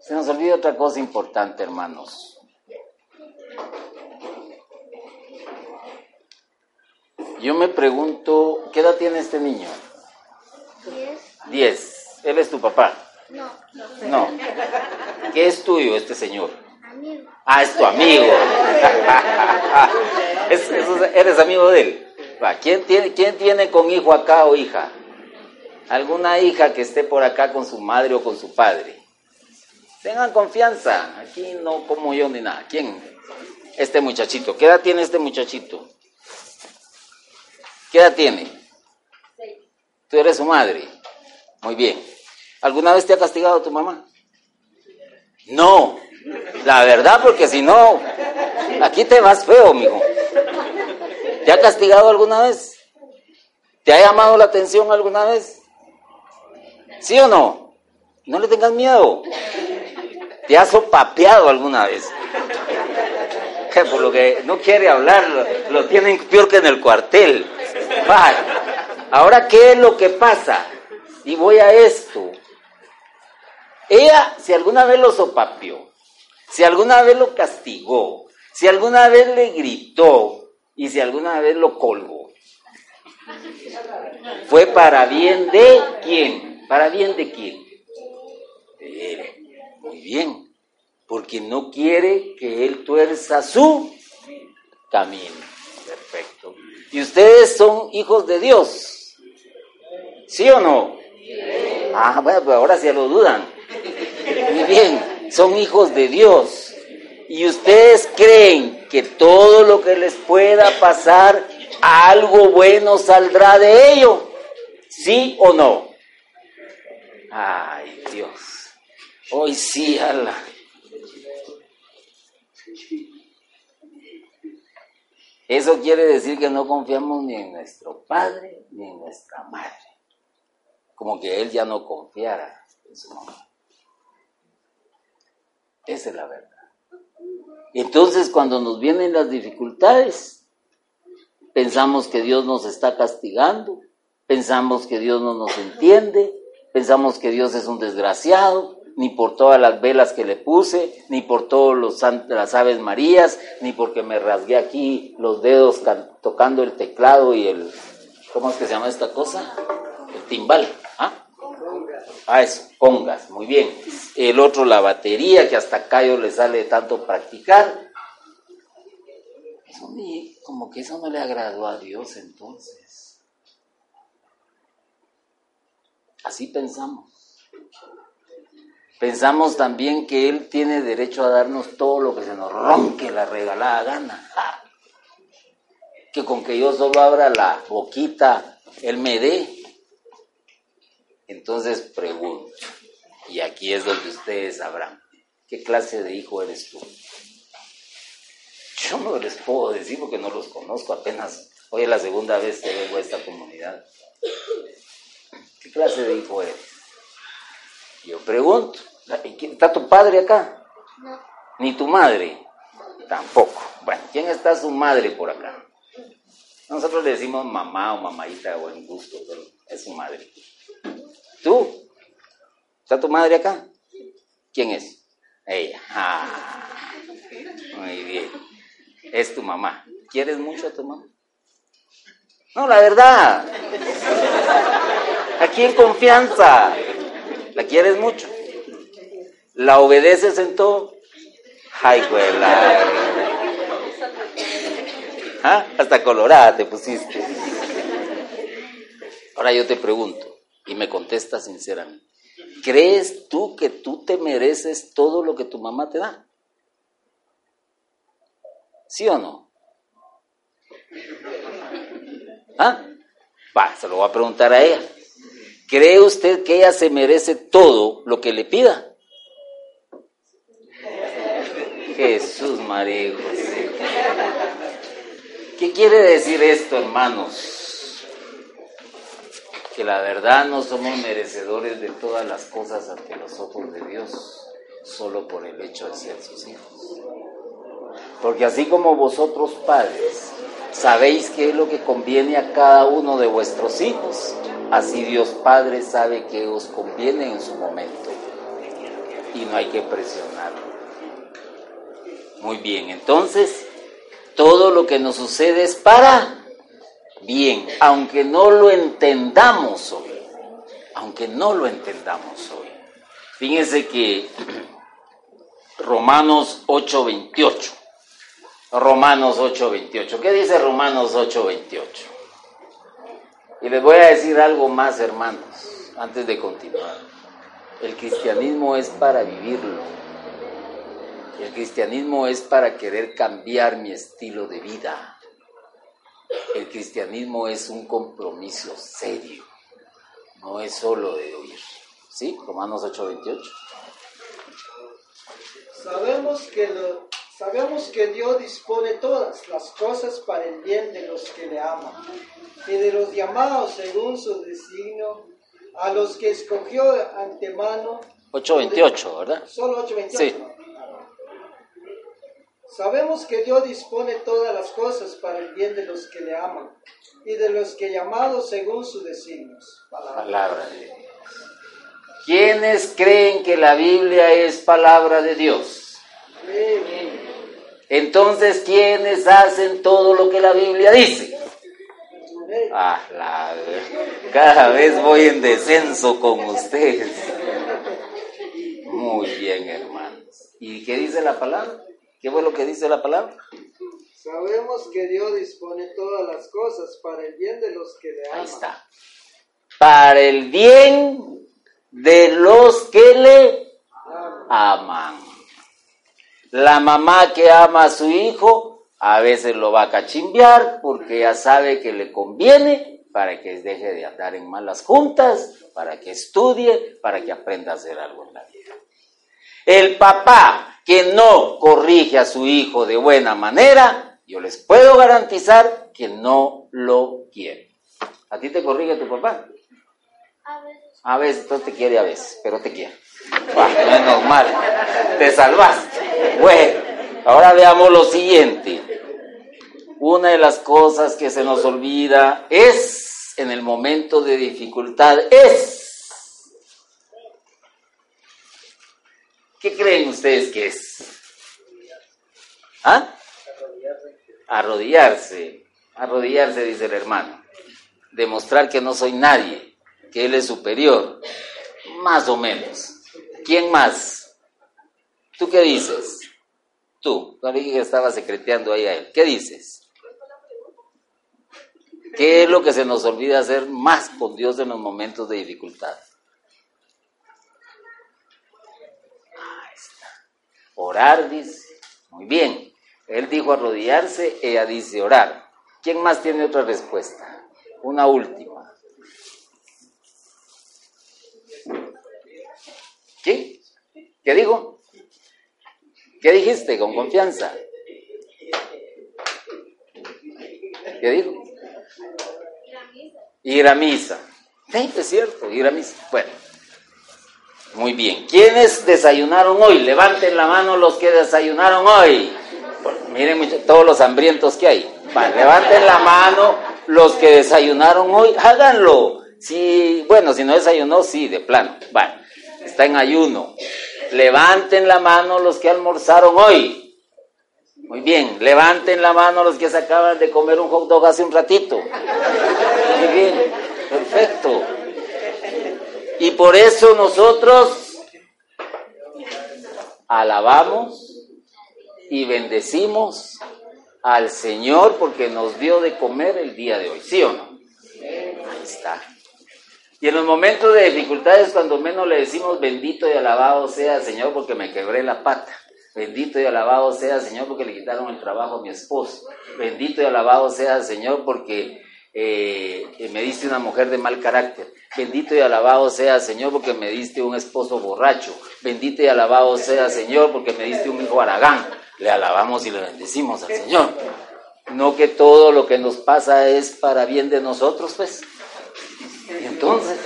S1: Se nos olvida otra cosa importante, hermanos. Yo me pregunto, ¿qué edad tiene este niño?
S5: Diez.
S1: Diez. ¿Él es tu papá?
S5: No,
S1: No. ¿Qué es tuyo este señor?
S5: amigo.
S1: Ah, es tu amigo. [LAUGHS] Es- es- ¿Eres amigo de él? Va, ¿Quién tiene, ¿Quién tiene con hijo acá o hija? ¿Alguna hija que esté por acá con su madre o con su padre? Tengan confianza. Aquí no como yo ni nada. ¿Quién? Este muchachito. ¿Qué edad tiene este muchachito? ¿Qué edad tiene? Tú eres su madre. Muy bien. ¿Alguna vez te ha castigado tu mamá? No. La verdad, porque si no, aquí te vas feo, mijo. ¿Te ha castigado alguna vez? ¿Te ha llamado la atención alguna vez? ¿Sí o no? No le tengas miedo. ¿Te ha sopapeado alguna vez? Por lo que no quiere hablar, lo, tienen peor que en el cuartel. Vale. Ahora, ¿qué es lo que pasa? Y voy a esto. Ella, si alguna vez lo sopapeó, si alguna vez lo castigó, si alguna vez le gritó y si alguna vez lo colgó, fue para bien de quién? ¿Para bien de quién? Él. Muy bien. Porque no quiere que él tuerza su camino. Perfecto. Y ustedes son hijos de Dios. ¿Sí o no? Ah, bueno, pues ahora sí lo dudan. Muy bien, son hijos de Dios. Y ustedes creen que todo lo que les pueda pasar, algo bueno saldrá de ello. ¿Sí o no? Ay, Dios. Hoy sí, ala. Eso quiere decir que no confiamos ni en nuestro padre ni en nuestra madre. Como que él ya no confiara en su mamá. Esa es la verdad. Entonces, cuando nos vienen las dificultades, pensamos que Dios nos está castigando, pensamos que Dios no nos entiende, pensamos que Dios es un desgraciado, ni por todas las velas que le puse, ni por sant- las aves marías, ni porque me rasgué aquí los dedos can- tocando el teclado y el, ¿cómo es que se llama esta cosa? El timbal, ¿ah? Ah, eso, congas, muy bien. El otro, la batería, que hasta callo le sale de tanto practicar. Eso ni- como que eso no le agradó a Dios entonces. Así pensamos. Pensamos también que Él tiene derecho a darnos todo lo que se nos ronque la regalada gana. Que con que yo solo abra la boquita, Él me dé. Entonces pregunto, y aquí es donde ustedes sabrán, ¿qué clase de hijo eres tú? Yo no les puedo decir porque no los conozco, apenas hoy es la segunda vez que vengo a esta comunidad. ¿Qué clase de hijo eres? Yo pregunto, ¿y quién- ¿está tu padre acá?
S5: No,
S1: Ni tu madre. Tampoco. Bueno, ¿quién está su madre por acá? Nosotros le decimos mamá o mamadita de buen gusto, pero es su madre. ¿Tú? ¿Está tu madre acá? ¿Quién es? Ella. Ah, muy bien. Es tu mamá. ¿Quieres mucho a tu mamá? No, la verdad. Aquí en confianza. La quieres mucho. La obedeces en todo. Ay, güey, ¿Ah? Hasta colorada te pusiste. Ahora yo te pregunto, y me contesta sinceramente, ¿crees tú que tú te mereces todo lo que tu mamá te da? ¿Sí o no? ¿Ah? Va, se lo voy a preguntar a ella. ¿Cree usted que ella se merece todo lo que le pida? Jesús María José. ¿Qué quiere decir esto, hermanos? Que la verdad no somos merecedores de todas las cosas ante los ojos de Dios, solo por el hecho de ser sus hijos. Porque así como vosotros padres sabéis qué es lo que conviene a cada uno de vuestros hijos, así Dios Padre sabe que os conviene en su momento. Y no hay que presionarlo. Muy bien, entonces todo lo que nos sucede es para bien, aunque no lo entendamos hoy, aunque no lo entendamos hoy. Fíjense que [CLEARS THROAT] Romanos 8:28, Romanos 8:28, ¿qué dice Romanos 8:28? Y les voy a decir algo más, hermanos, antes de continuar. El cristianismo es para vivirlo. El cristianismo es para querer cambiar mi estilo de vida. El cristianismo es un compromiso serio, no es solo de oír. ¿Sí? Romanos 8:28.
S2: Sabemos que, lo, sabemos que Dios dispone todas las cosas para el bien de los que le aman y de los llamados según su designio, a los que escogió antemano.
S1: 8:28, ¿verdad?
S2: Solo 8:28.
S1: Sí.
S2: Sabemos que Dios dispone todas las cosas para el bien de los que le aman y de los que llamados según sus designios. Palabra.
S1: Palabra de Dios. ¿Quiénes creen que la Biblia es palabra de Dios?
S2: Amén.
S1: Entonces, ¿quiénes hacen todo lo que la Biblia dice? Ah, la... Cada vez voy en descenso con ustedes. Muy bien, hermanos. ¿Y qué dice la palabra? ¿Qué fue lo que dice la palabra?
S2: Sabemos que Dios dispone todas las cosas para el bien de los que le aman.
S1: Ahí está. Para el bien de los que le aman. La mamá que ama a su hijo a veces lo va a cachimbear porque ya sabe que le conviene para que deje de andar en malas juntas, para que estudie, para que aprenda a hacer algo en la vida. El papá que no corrige a su hijo de buena manera, yo les puedo garantizar que no lo quiere. ¿A ti te corrige tu papá?
S5: A veces.
S1: A veces, entonces te quiere a veces, pero te quiere. Bah, menos mal, te salvaste. Bueno, ahora veamos lo siguiente. Una de las cosas que se nos olvida es, en el momento de dificultad, es... ¿Qué creen ustedes que es? ¿Ah? Arrodillarse. Arrodillarse, dice el hermano. Demostrar que no soy nadie, que él es superior. Más o menos. ¿Quién más? ¿Tú qué dices? Tú, no que estaba secreteando ahí a él. ¿Qué dices? ¿Qué es lo que se nos olvida hacer más con Dios en los momentos de dificultad? Ahí está. Orar, dice. Muy bien. Él dijo arrodillarse, ella dice orar. ¿Quién más tiene otra respuesta? Una última. ¿Qué? ¿Qué digo? ¿Qué dijiste con confianza? ¿Qué dijo? Ir a misa. Sí, es cierto, ir a misa. Bueno, muy bien. ¿Quiénes desayunaron hoy? Levanten la mano los que desayunaron hoy. Miren todos los hambrientos que hay. Va, levanten la mano los que desayunaron hoy. Háganlo. Si, bueno, si no desayunó, sí, de plano. Va, está en ayuno. Levanten la mano los que almorzaron hoy. Muy bien, levanten la mano los que se acaban de comer un hot dog hace un ratito. Muy bien, perfecto. Y por eso nosotros alabamos y bendecimos al Señor porque nos dio de comer el día de hoy, ¿sí o no? Ahí está. Y en los momentos de dificultades, cuando menos le decimos bendito y alabado sea Señor porque me quebré la pata. Bendito y alabado sea Señor porque le quitaron el trabajo a mi esposo. Bendito y alabado sea Señor porque eh, me diste una mujer de mal carácter. Bendito y alabado sea Señor porque me diste un esposo borracho. Bendito y alabado sea Señor porque me diste un hijo aragán. Le alabamos y le bendecimos al Señor. No que todo lo que nos pasa es para bien de nosotros, pues. Y entonces.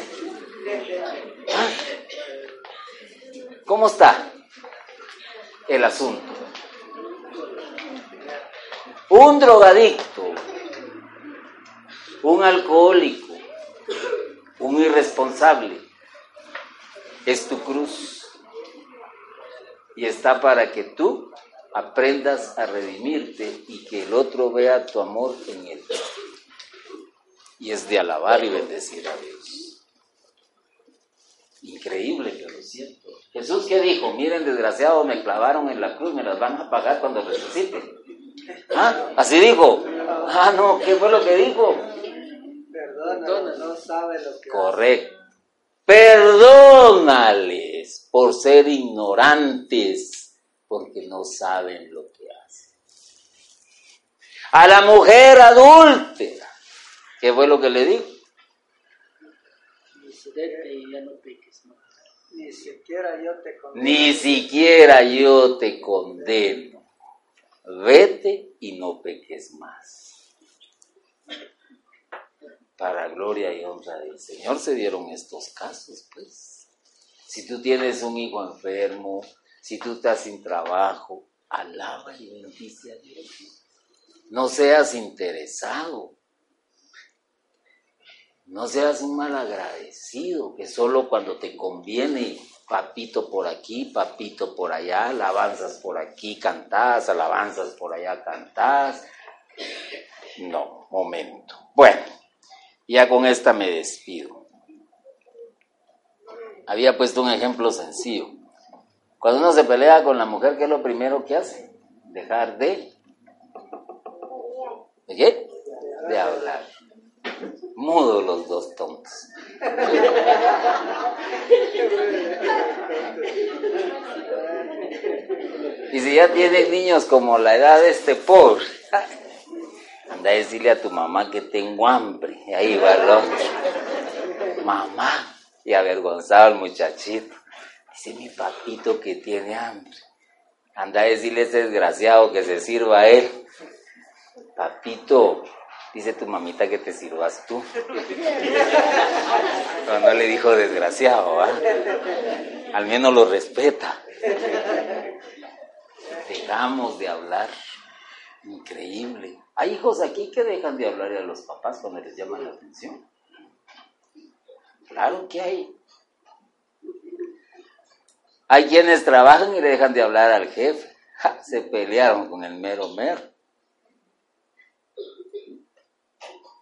S1: ¿cómo está el asunto? Un drogadicto, un alcohólico, un irresponsable, es tu cruz. Y está para que tú aprendas a redimirte y que el otro vea tu amor en él y es de alabar y bendecir a Dios. Increíble, pero es cierto. Jesús qué dijo, miren desgraciados, me clavaron en la cruz, me las van a pagar cuando resucite. ¿Ah? Así dijo. Ah, no, ¿qué fue lo que dijo?
S2: Perdona, no sabe lo que
S1: Correcto. Perdónales por ser ignorantes, porque no saben lo que hacen. A la mujer adúltera, ¿Qué fue lo que le dijo?
S2: Ni siquiera yo te condeno.
S1: Ni siquiera yo te condeno. Vete y no peques más. Para gloria y honra del Señor se dieron estos casos, pues. Si tú tienes un hijo enfermo, si tú estás sin trabajo, alaba y bendice a Dios. No seas interesado. No seas un mal agradecido, que solo cuando te conviene, papito por aquí, papito por allá, alabanzas por aquí, cantás, alabanzas por allá, cantás. No, momento. Bueno, ya con esta me despido. Había puesto un ejemplo sencillo. Cuando uno se pelea con la mujer, ¿qué es lo primero que hace? Dejar de... ¿De qué? De hablar. Mudo los dos tontos. Y si ya tienes niños como la edad de este pobre, anda a decirle a tu mamá que tengo hambre. Y ahí va el hombre. Mamá. Y avergonzado el muchachito. Dice mi papito que tiene hambre. Anda a decirle a ese desgraciado que se sirva a él. Papito, dice tu mamita que te sirvas tú. Cuando le dijo desgraciado, al menos lo respeta. Dejamos de hablar. Increíble. Hay hijos aquí que dejan de hablar a los papás cuando les llaman la atención. Claro que hay. Hay quienes trabajan y le dejan de hablar al jefe. se pelearon con el mero mero.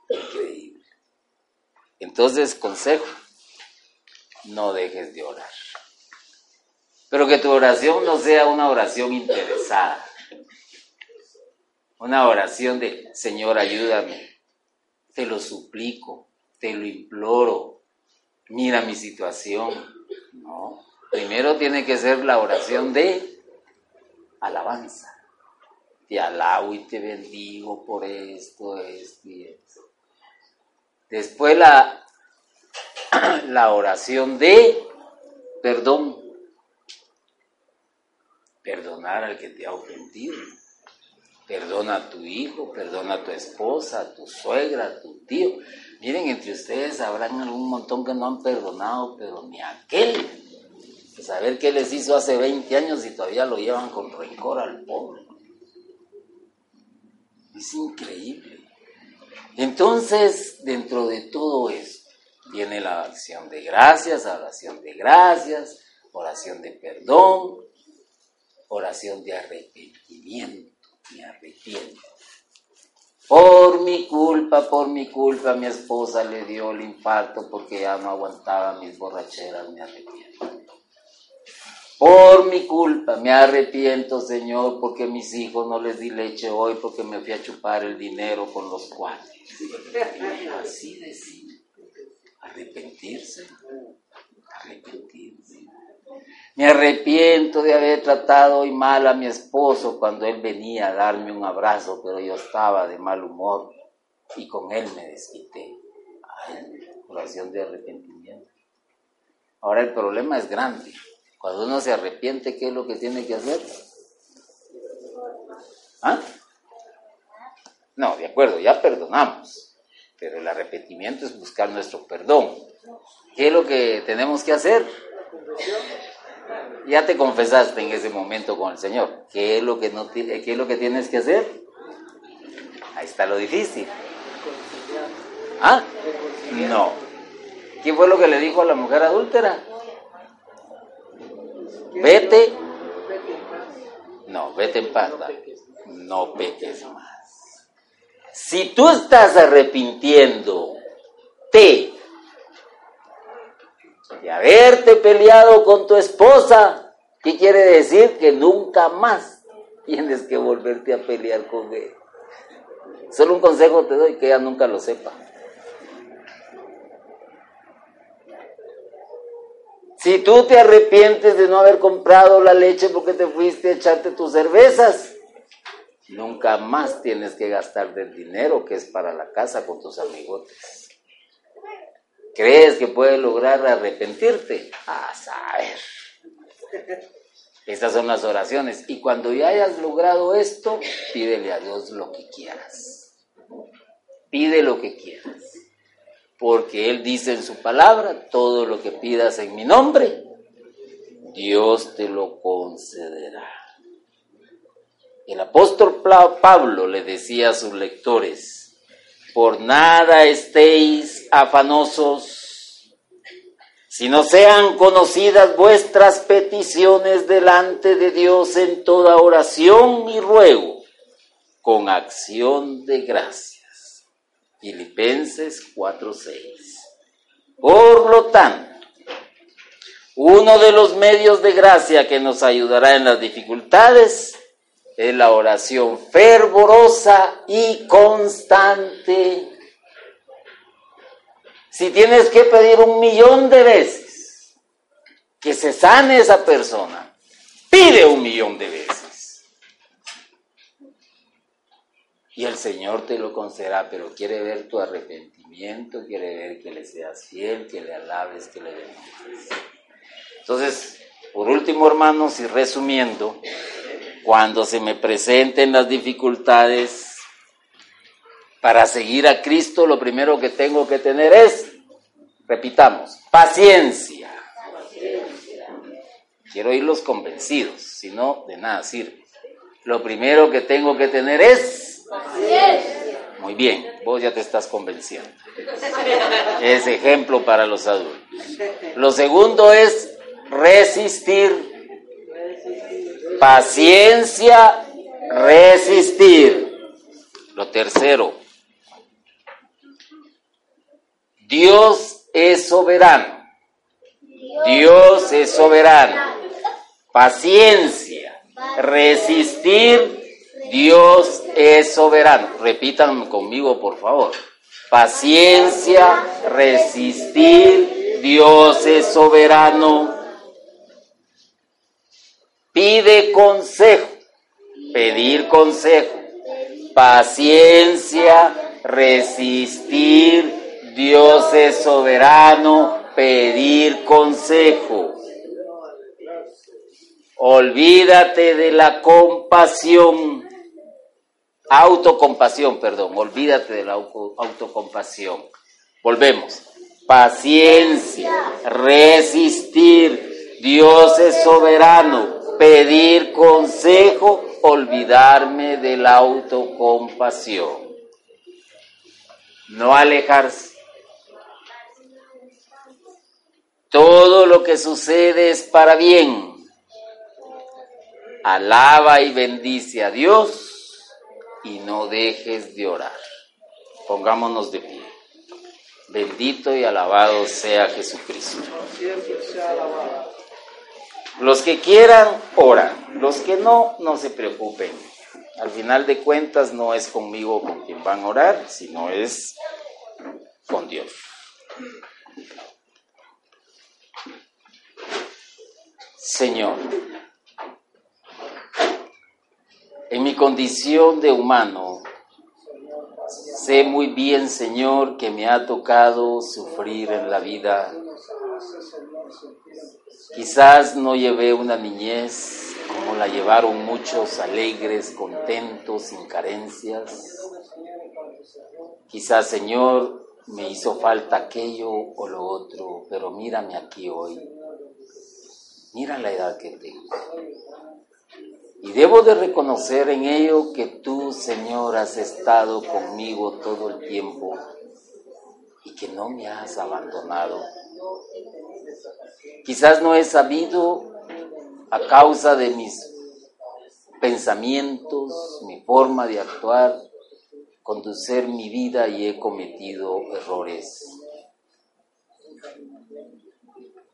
S1: Increíble. Entonces, consejo, no dejes de orar. Pero que tu oración no sea una oración interesada. Una oración de, Señor, ayúdame. Te lo suplico, te lo imploro. Mira mi situación. No. Primero tiene que ser la oración de alabanza. Te alabo y te bendigo por esto, esto y esto. Después la, [CLEARS THROAT] la oración de perdón. Perdonar al que te ha ofendido. Perdona a tu hijo, perdona a tu esposa, a tu suegra, a tu tío. Miren, entre ustedes habrán algún montón que no han perdonado, pero ni aquel. Saber qué les hizo hace 20 años y todavía lo llevan con rencor al pobre. Es increíble. Entonces, dentro de todo esto, viene la acción de gracias, oración de gracias, oración de perdón, oración de arrepentimiento. me arrepiento. Por mi culpa, por mi culpa, mi esposa le dio el infarto porque ya no aguantaba mis borracheras, me arrepiento. Por mi culpa, me arrepiento, Señor, porque mis hijos no les di leche hoy porque me fui a chupar el dinero con los cuates. Así decir, arrepentirse, arrepentirse. Me arrepiento de haber tratado hoy mal a mi esposo cuando él venía a darme un abrazo, pero yo estaba de mal humor y con él me desquité. Ay, oración de arrepentimiento. Ahora el problema es grande. Cuando uno se arrepiente, ¿qué es lo que tiene que hacer? ¿Ah? No, de acuerdo, ya perdonamos, pero el arrepentimiento es buscar nuestro perdón. ¿Qué es lo que tenemos que hacer? Ya te confesaste en ese momento con el Señor. ¿Qué es lo que, no, qué es lo que tienes que hacer? Ahí está lo difícil. ¿Ah? No. ¿Qué fue lo que le dijo a la mujer adúltera? Vete. No, vete en paz. No peques más. Si tú estás arrepintiendo, te de haberte peleado con tu esposa, ¿qué quiere decir? Que nunca más tienes que volverte a pelear con él. Solo un consejo te doy, que ella nunca lo sepa. Si tú te arrepientes de no haber comprado la leche porque te fuiste a echarte tus cervezas, nunca más tienes que gastar del dinero que es para la casa con tus amigotes. ¿Crees que puedes lograr arrepentirte? A saber. Estas son las oraciones. Y cuando ya hayas logrado esto, pídele a Dios lo que quieras. Pide lo que quieras. Porque Él dice en su palabra, todo lo que pidas en mi nombre, Dios te lo concederá. El apóstol Pablo le decía a sus lectores, por nada estéis afanosos, si no sean conocidas vuestras peticiones delante de Dios en toda oración y ruego, con acción de gracias. Filipenses 4:6. Por lo tanto, uno de los medios de gracia que nos ayudará en las dificultades es la oración fervorosa y constante. Si tienes que pedir un millón de veces que se sane esa persona, pide un millón de veces. Y el Señor te lo concederá, pero quiere ver tu arrepentimiento, quiere ver que le seas fiel, que le alabes, que le bendigas. Entonces, por último, hermanos, y resumiendo, cuando se me presenten las dificultades, para seguir a Cristo lo primero que tengo que tener es, repitamos, paciencia. Quiero irlos convencidos, si no, de nada sirve. Lo primero que tengo que tener es... Muy bien, vos ya te estás convenciendo. Es ejemplo para los adultos. Lo segundo es resistir Paciencia, resistir. Lo tercero, Dios es soberano. Dios es soberano. Paciencia, resistir. Dios es soberano. Repítanme conmigo, por favor. Paciencia, resistir. Dios es soberano Pide consejo, pedir consejo, paciencia, resistir, Dios es soberano, pedir consejo. Olvídate de la compasión, autocompasión, perdón, olvídate de la autocompasión. Volvemos. Paciencia, resistir, Dios es soberano, pedir consejo, olvidarme de la autocompasión. No alejarse. Todo lo que sucede es para bien. Alaba y bendice a Dios y no dejes de orar. Pongámonos de pie. Bendito y alabado sea Jesucristo. Los que quieran, oran. Los que no, no se preocupen. Al final de cuentas, no es conmigo con quien van a orar, sino es con Dios. Señor, en mi condición de humano, sé muy bien, Señor, que me ha tocado sufrir en la vida. Quizás no llevé una niñez como la llevaron muchos alegres, contentos, sin carencias. Quizás, Señor, me hizo falta aquello o lo otro, pero mírame aquí hoy. Mira la edad que tengo. Y debo de reconocer en ello que tú, Señor, has estado conmigo todo el tiempo y que no me has abandonado. Quizás no he sabido, a causa de mis pensamientos, mi forma de actuar, conducir mi vida y he cometido errores.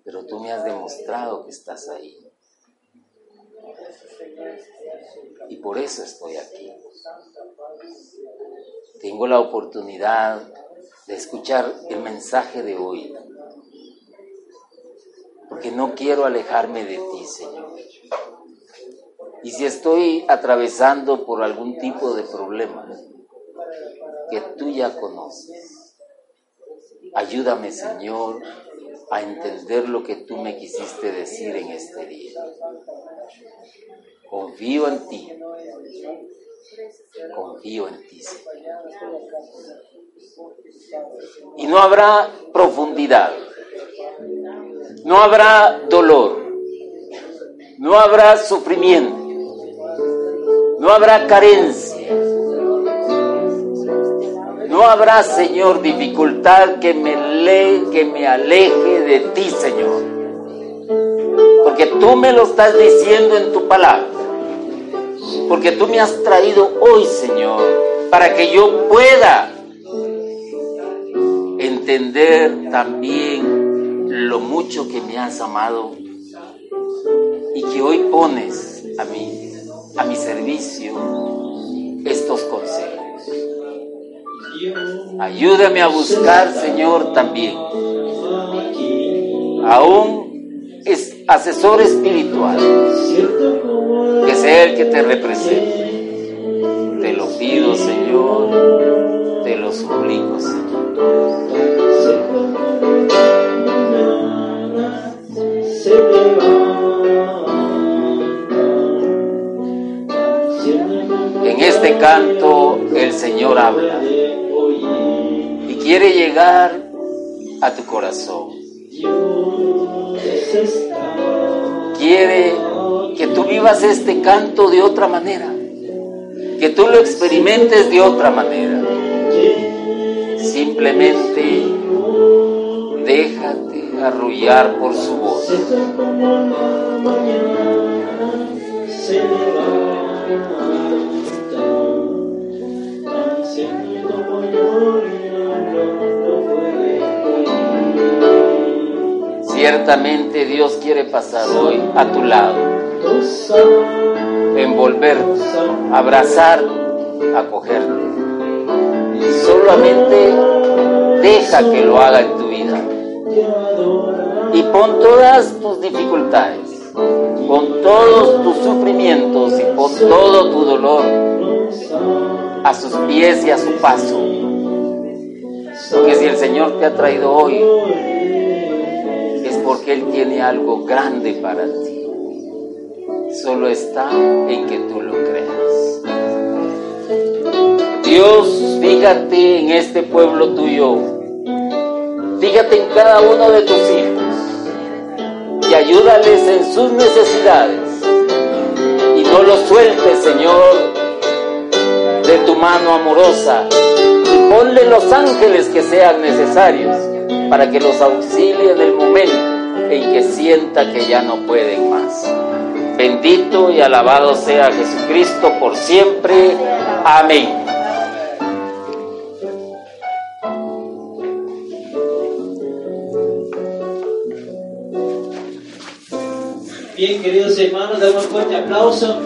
S1: Pero tú me has demostrado que estás ahí. Y por eso estoy aquí. Tengo la oportunidad de escuchar el mensaje de hoy. Porque no quiero alejarme de ti, Señor. Y si estoy atravesando por algún tipo de problema que tú ya conoces, ayúdame, Señor, a entender lo que tú me quisiste decir en este día. Confío en ti. Confío en ti. Y no habrá profundidad. No habrá dolor. No habrá sufrimiento. No habrá carencia. No habrá, Señor, dificultad que me, le, que me aleje de ti, Señor. Porque tú me lo estás diciendo en tu palabra. Porque tú me has traído hoy, Señor, para que yo pueda entender también lo mucho que me has amado y que hoy pones a mí, a mi servicio, estos consejos. Ayúdame a buscar, Señor, también a un es- asesor espiritual que sea el que te represente. Te lo pido, Señor, te lo suplico, Señor. En este canto el Señor habla quiere llegar a tu corazón. Quiere que tú vivas este canto de otra manera, que tú lo experimentes de otra manera. Simplemente déjate arrullar por su voz. Ciertamente Dios quiere pasar hoy a tu lado, envolverte, abrazarte, acogerte. Solamente deja que lo haga en tu vida. Y pon todas tus dificultades, con todos tus sufrimientos y pon todo tu dolor a sus pies y a su paso. Porque si el Señor te ha traído hoy, porque Él tiene algo grande para ti. Solo está en que tú lo creas. Dios, fíjate en este pueblo tuyo. Fíjate en cada uno de tus hijos y ayúdales en sus necesidades. Y no los sueltes, Señor, de tu mano amorosa. Y ponle los ángeles que sean necesarios para que los auxilie en el momento en que sienta que ya no pueden más. Bendito y alabado sea Jesucristo por siempre. Amén.
S6: Bien, queridos hermanos, damos un fuerte aplauso.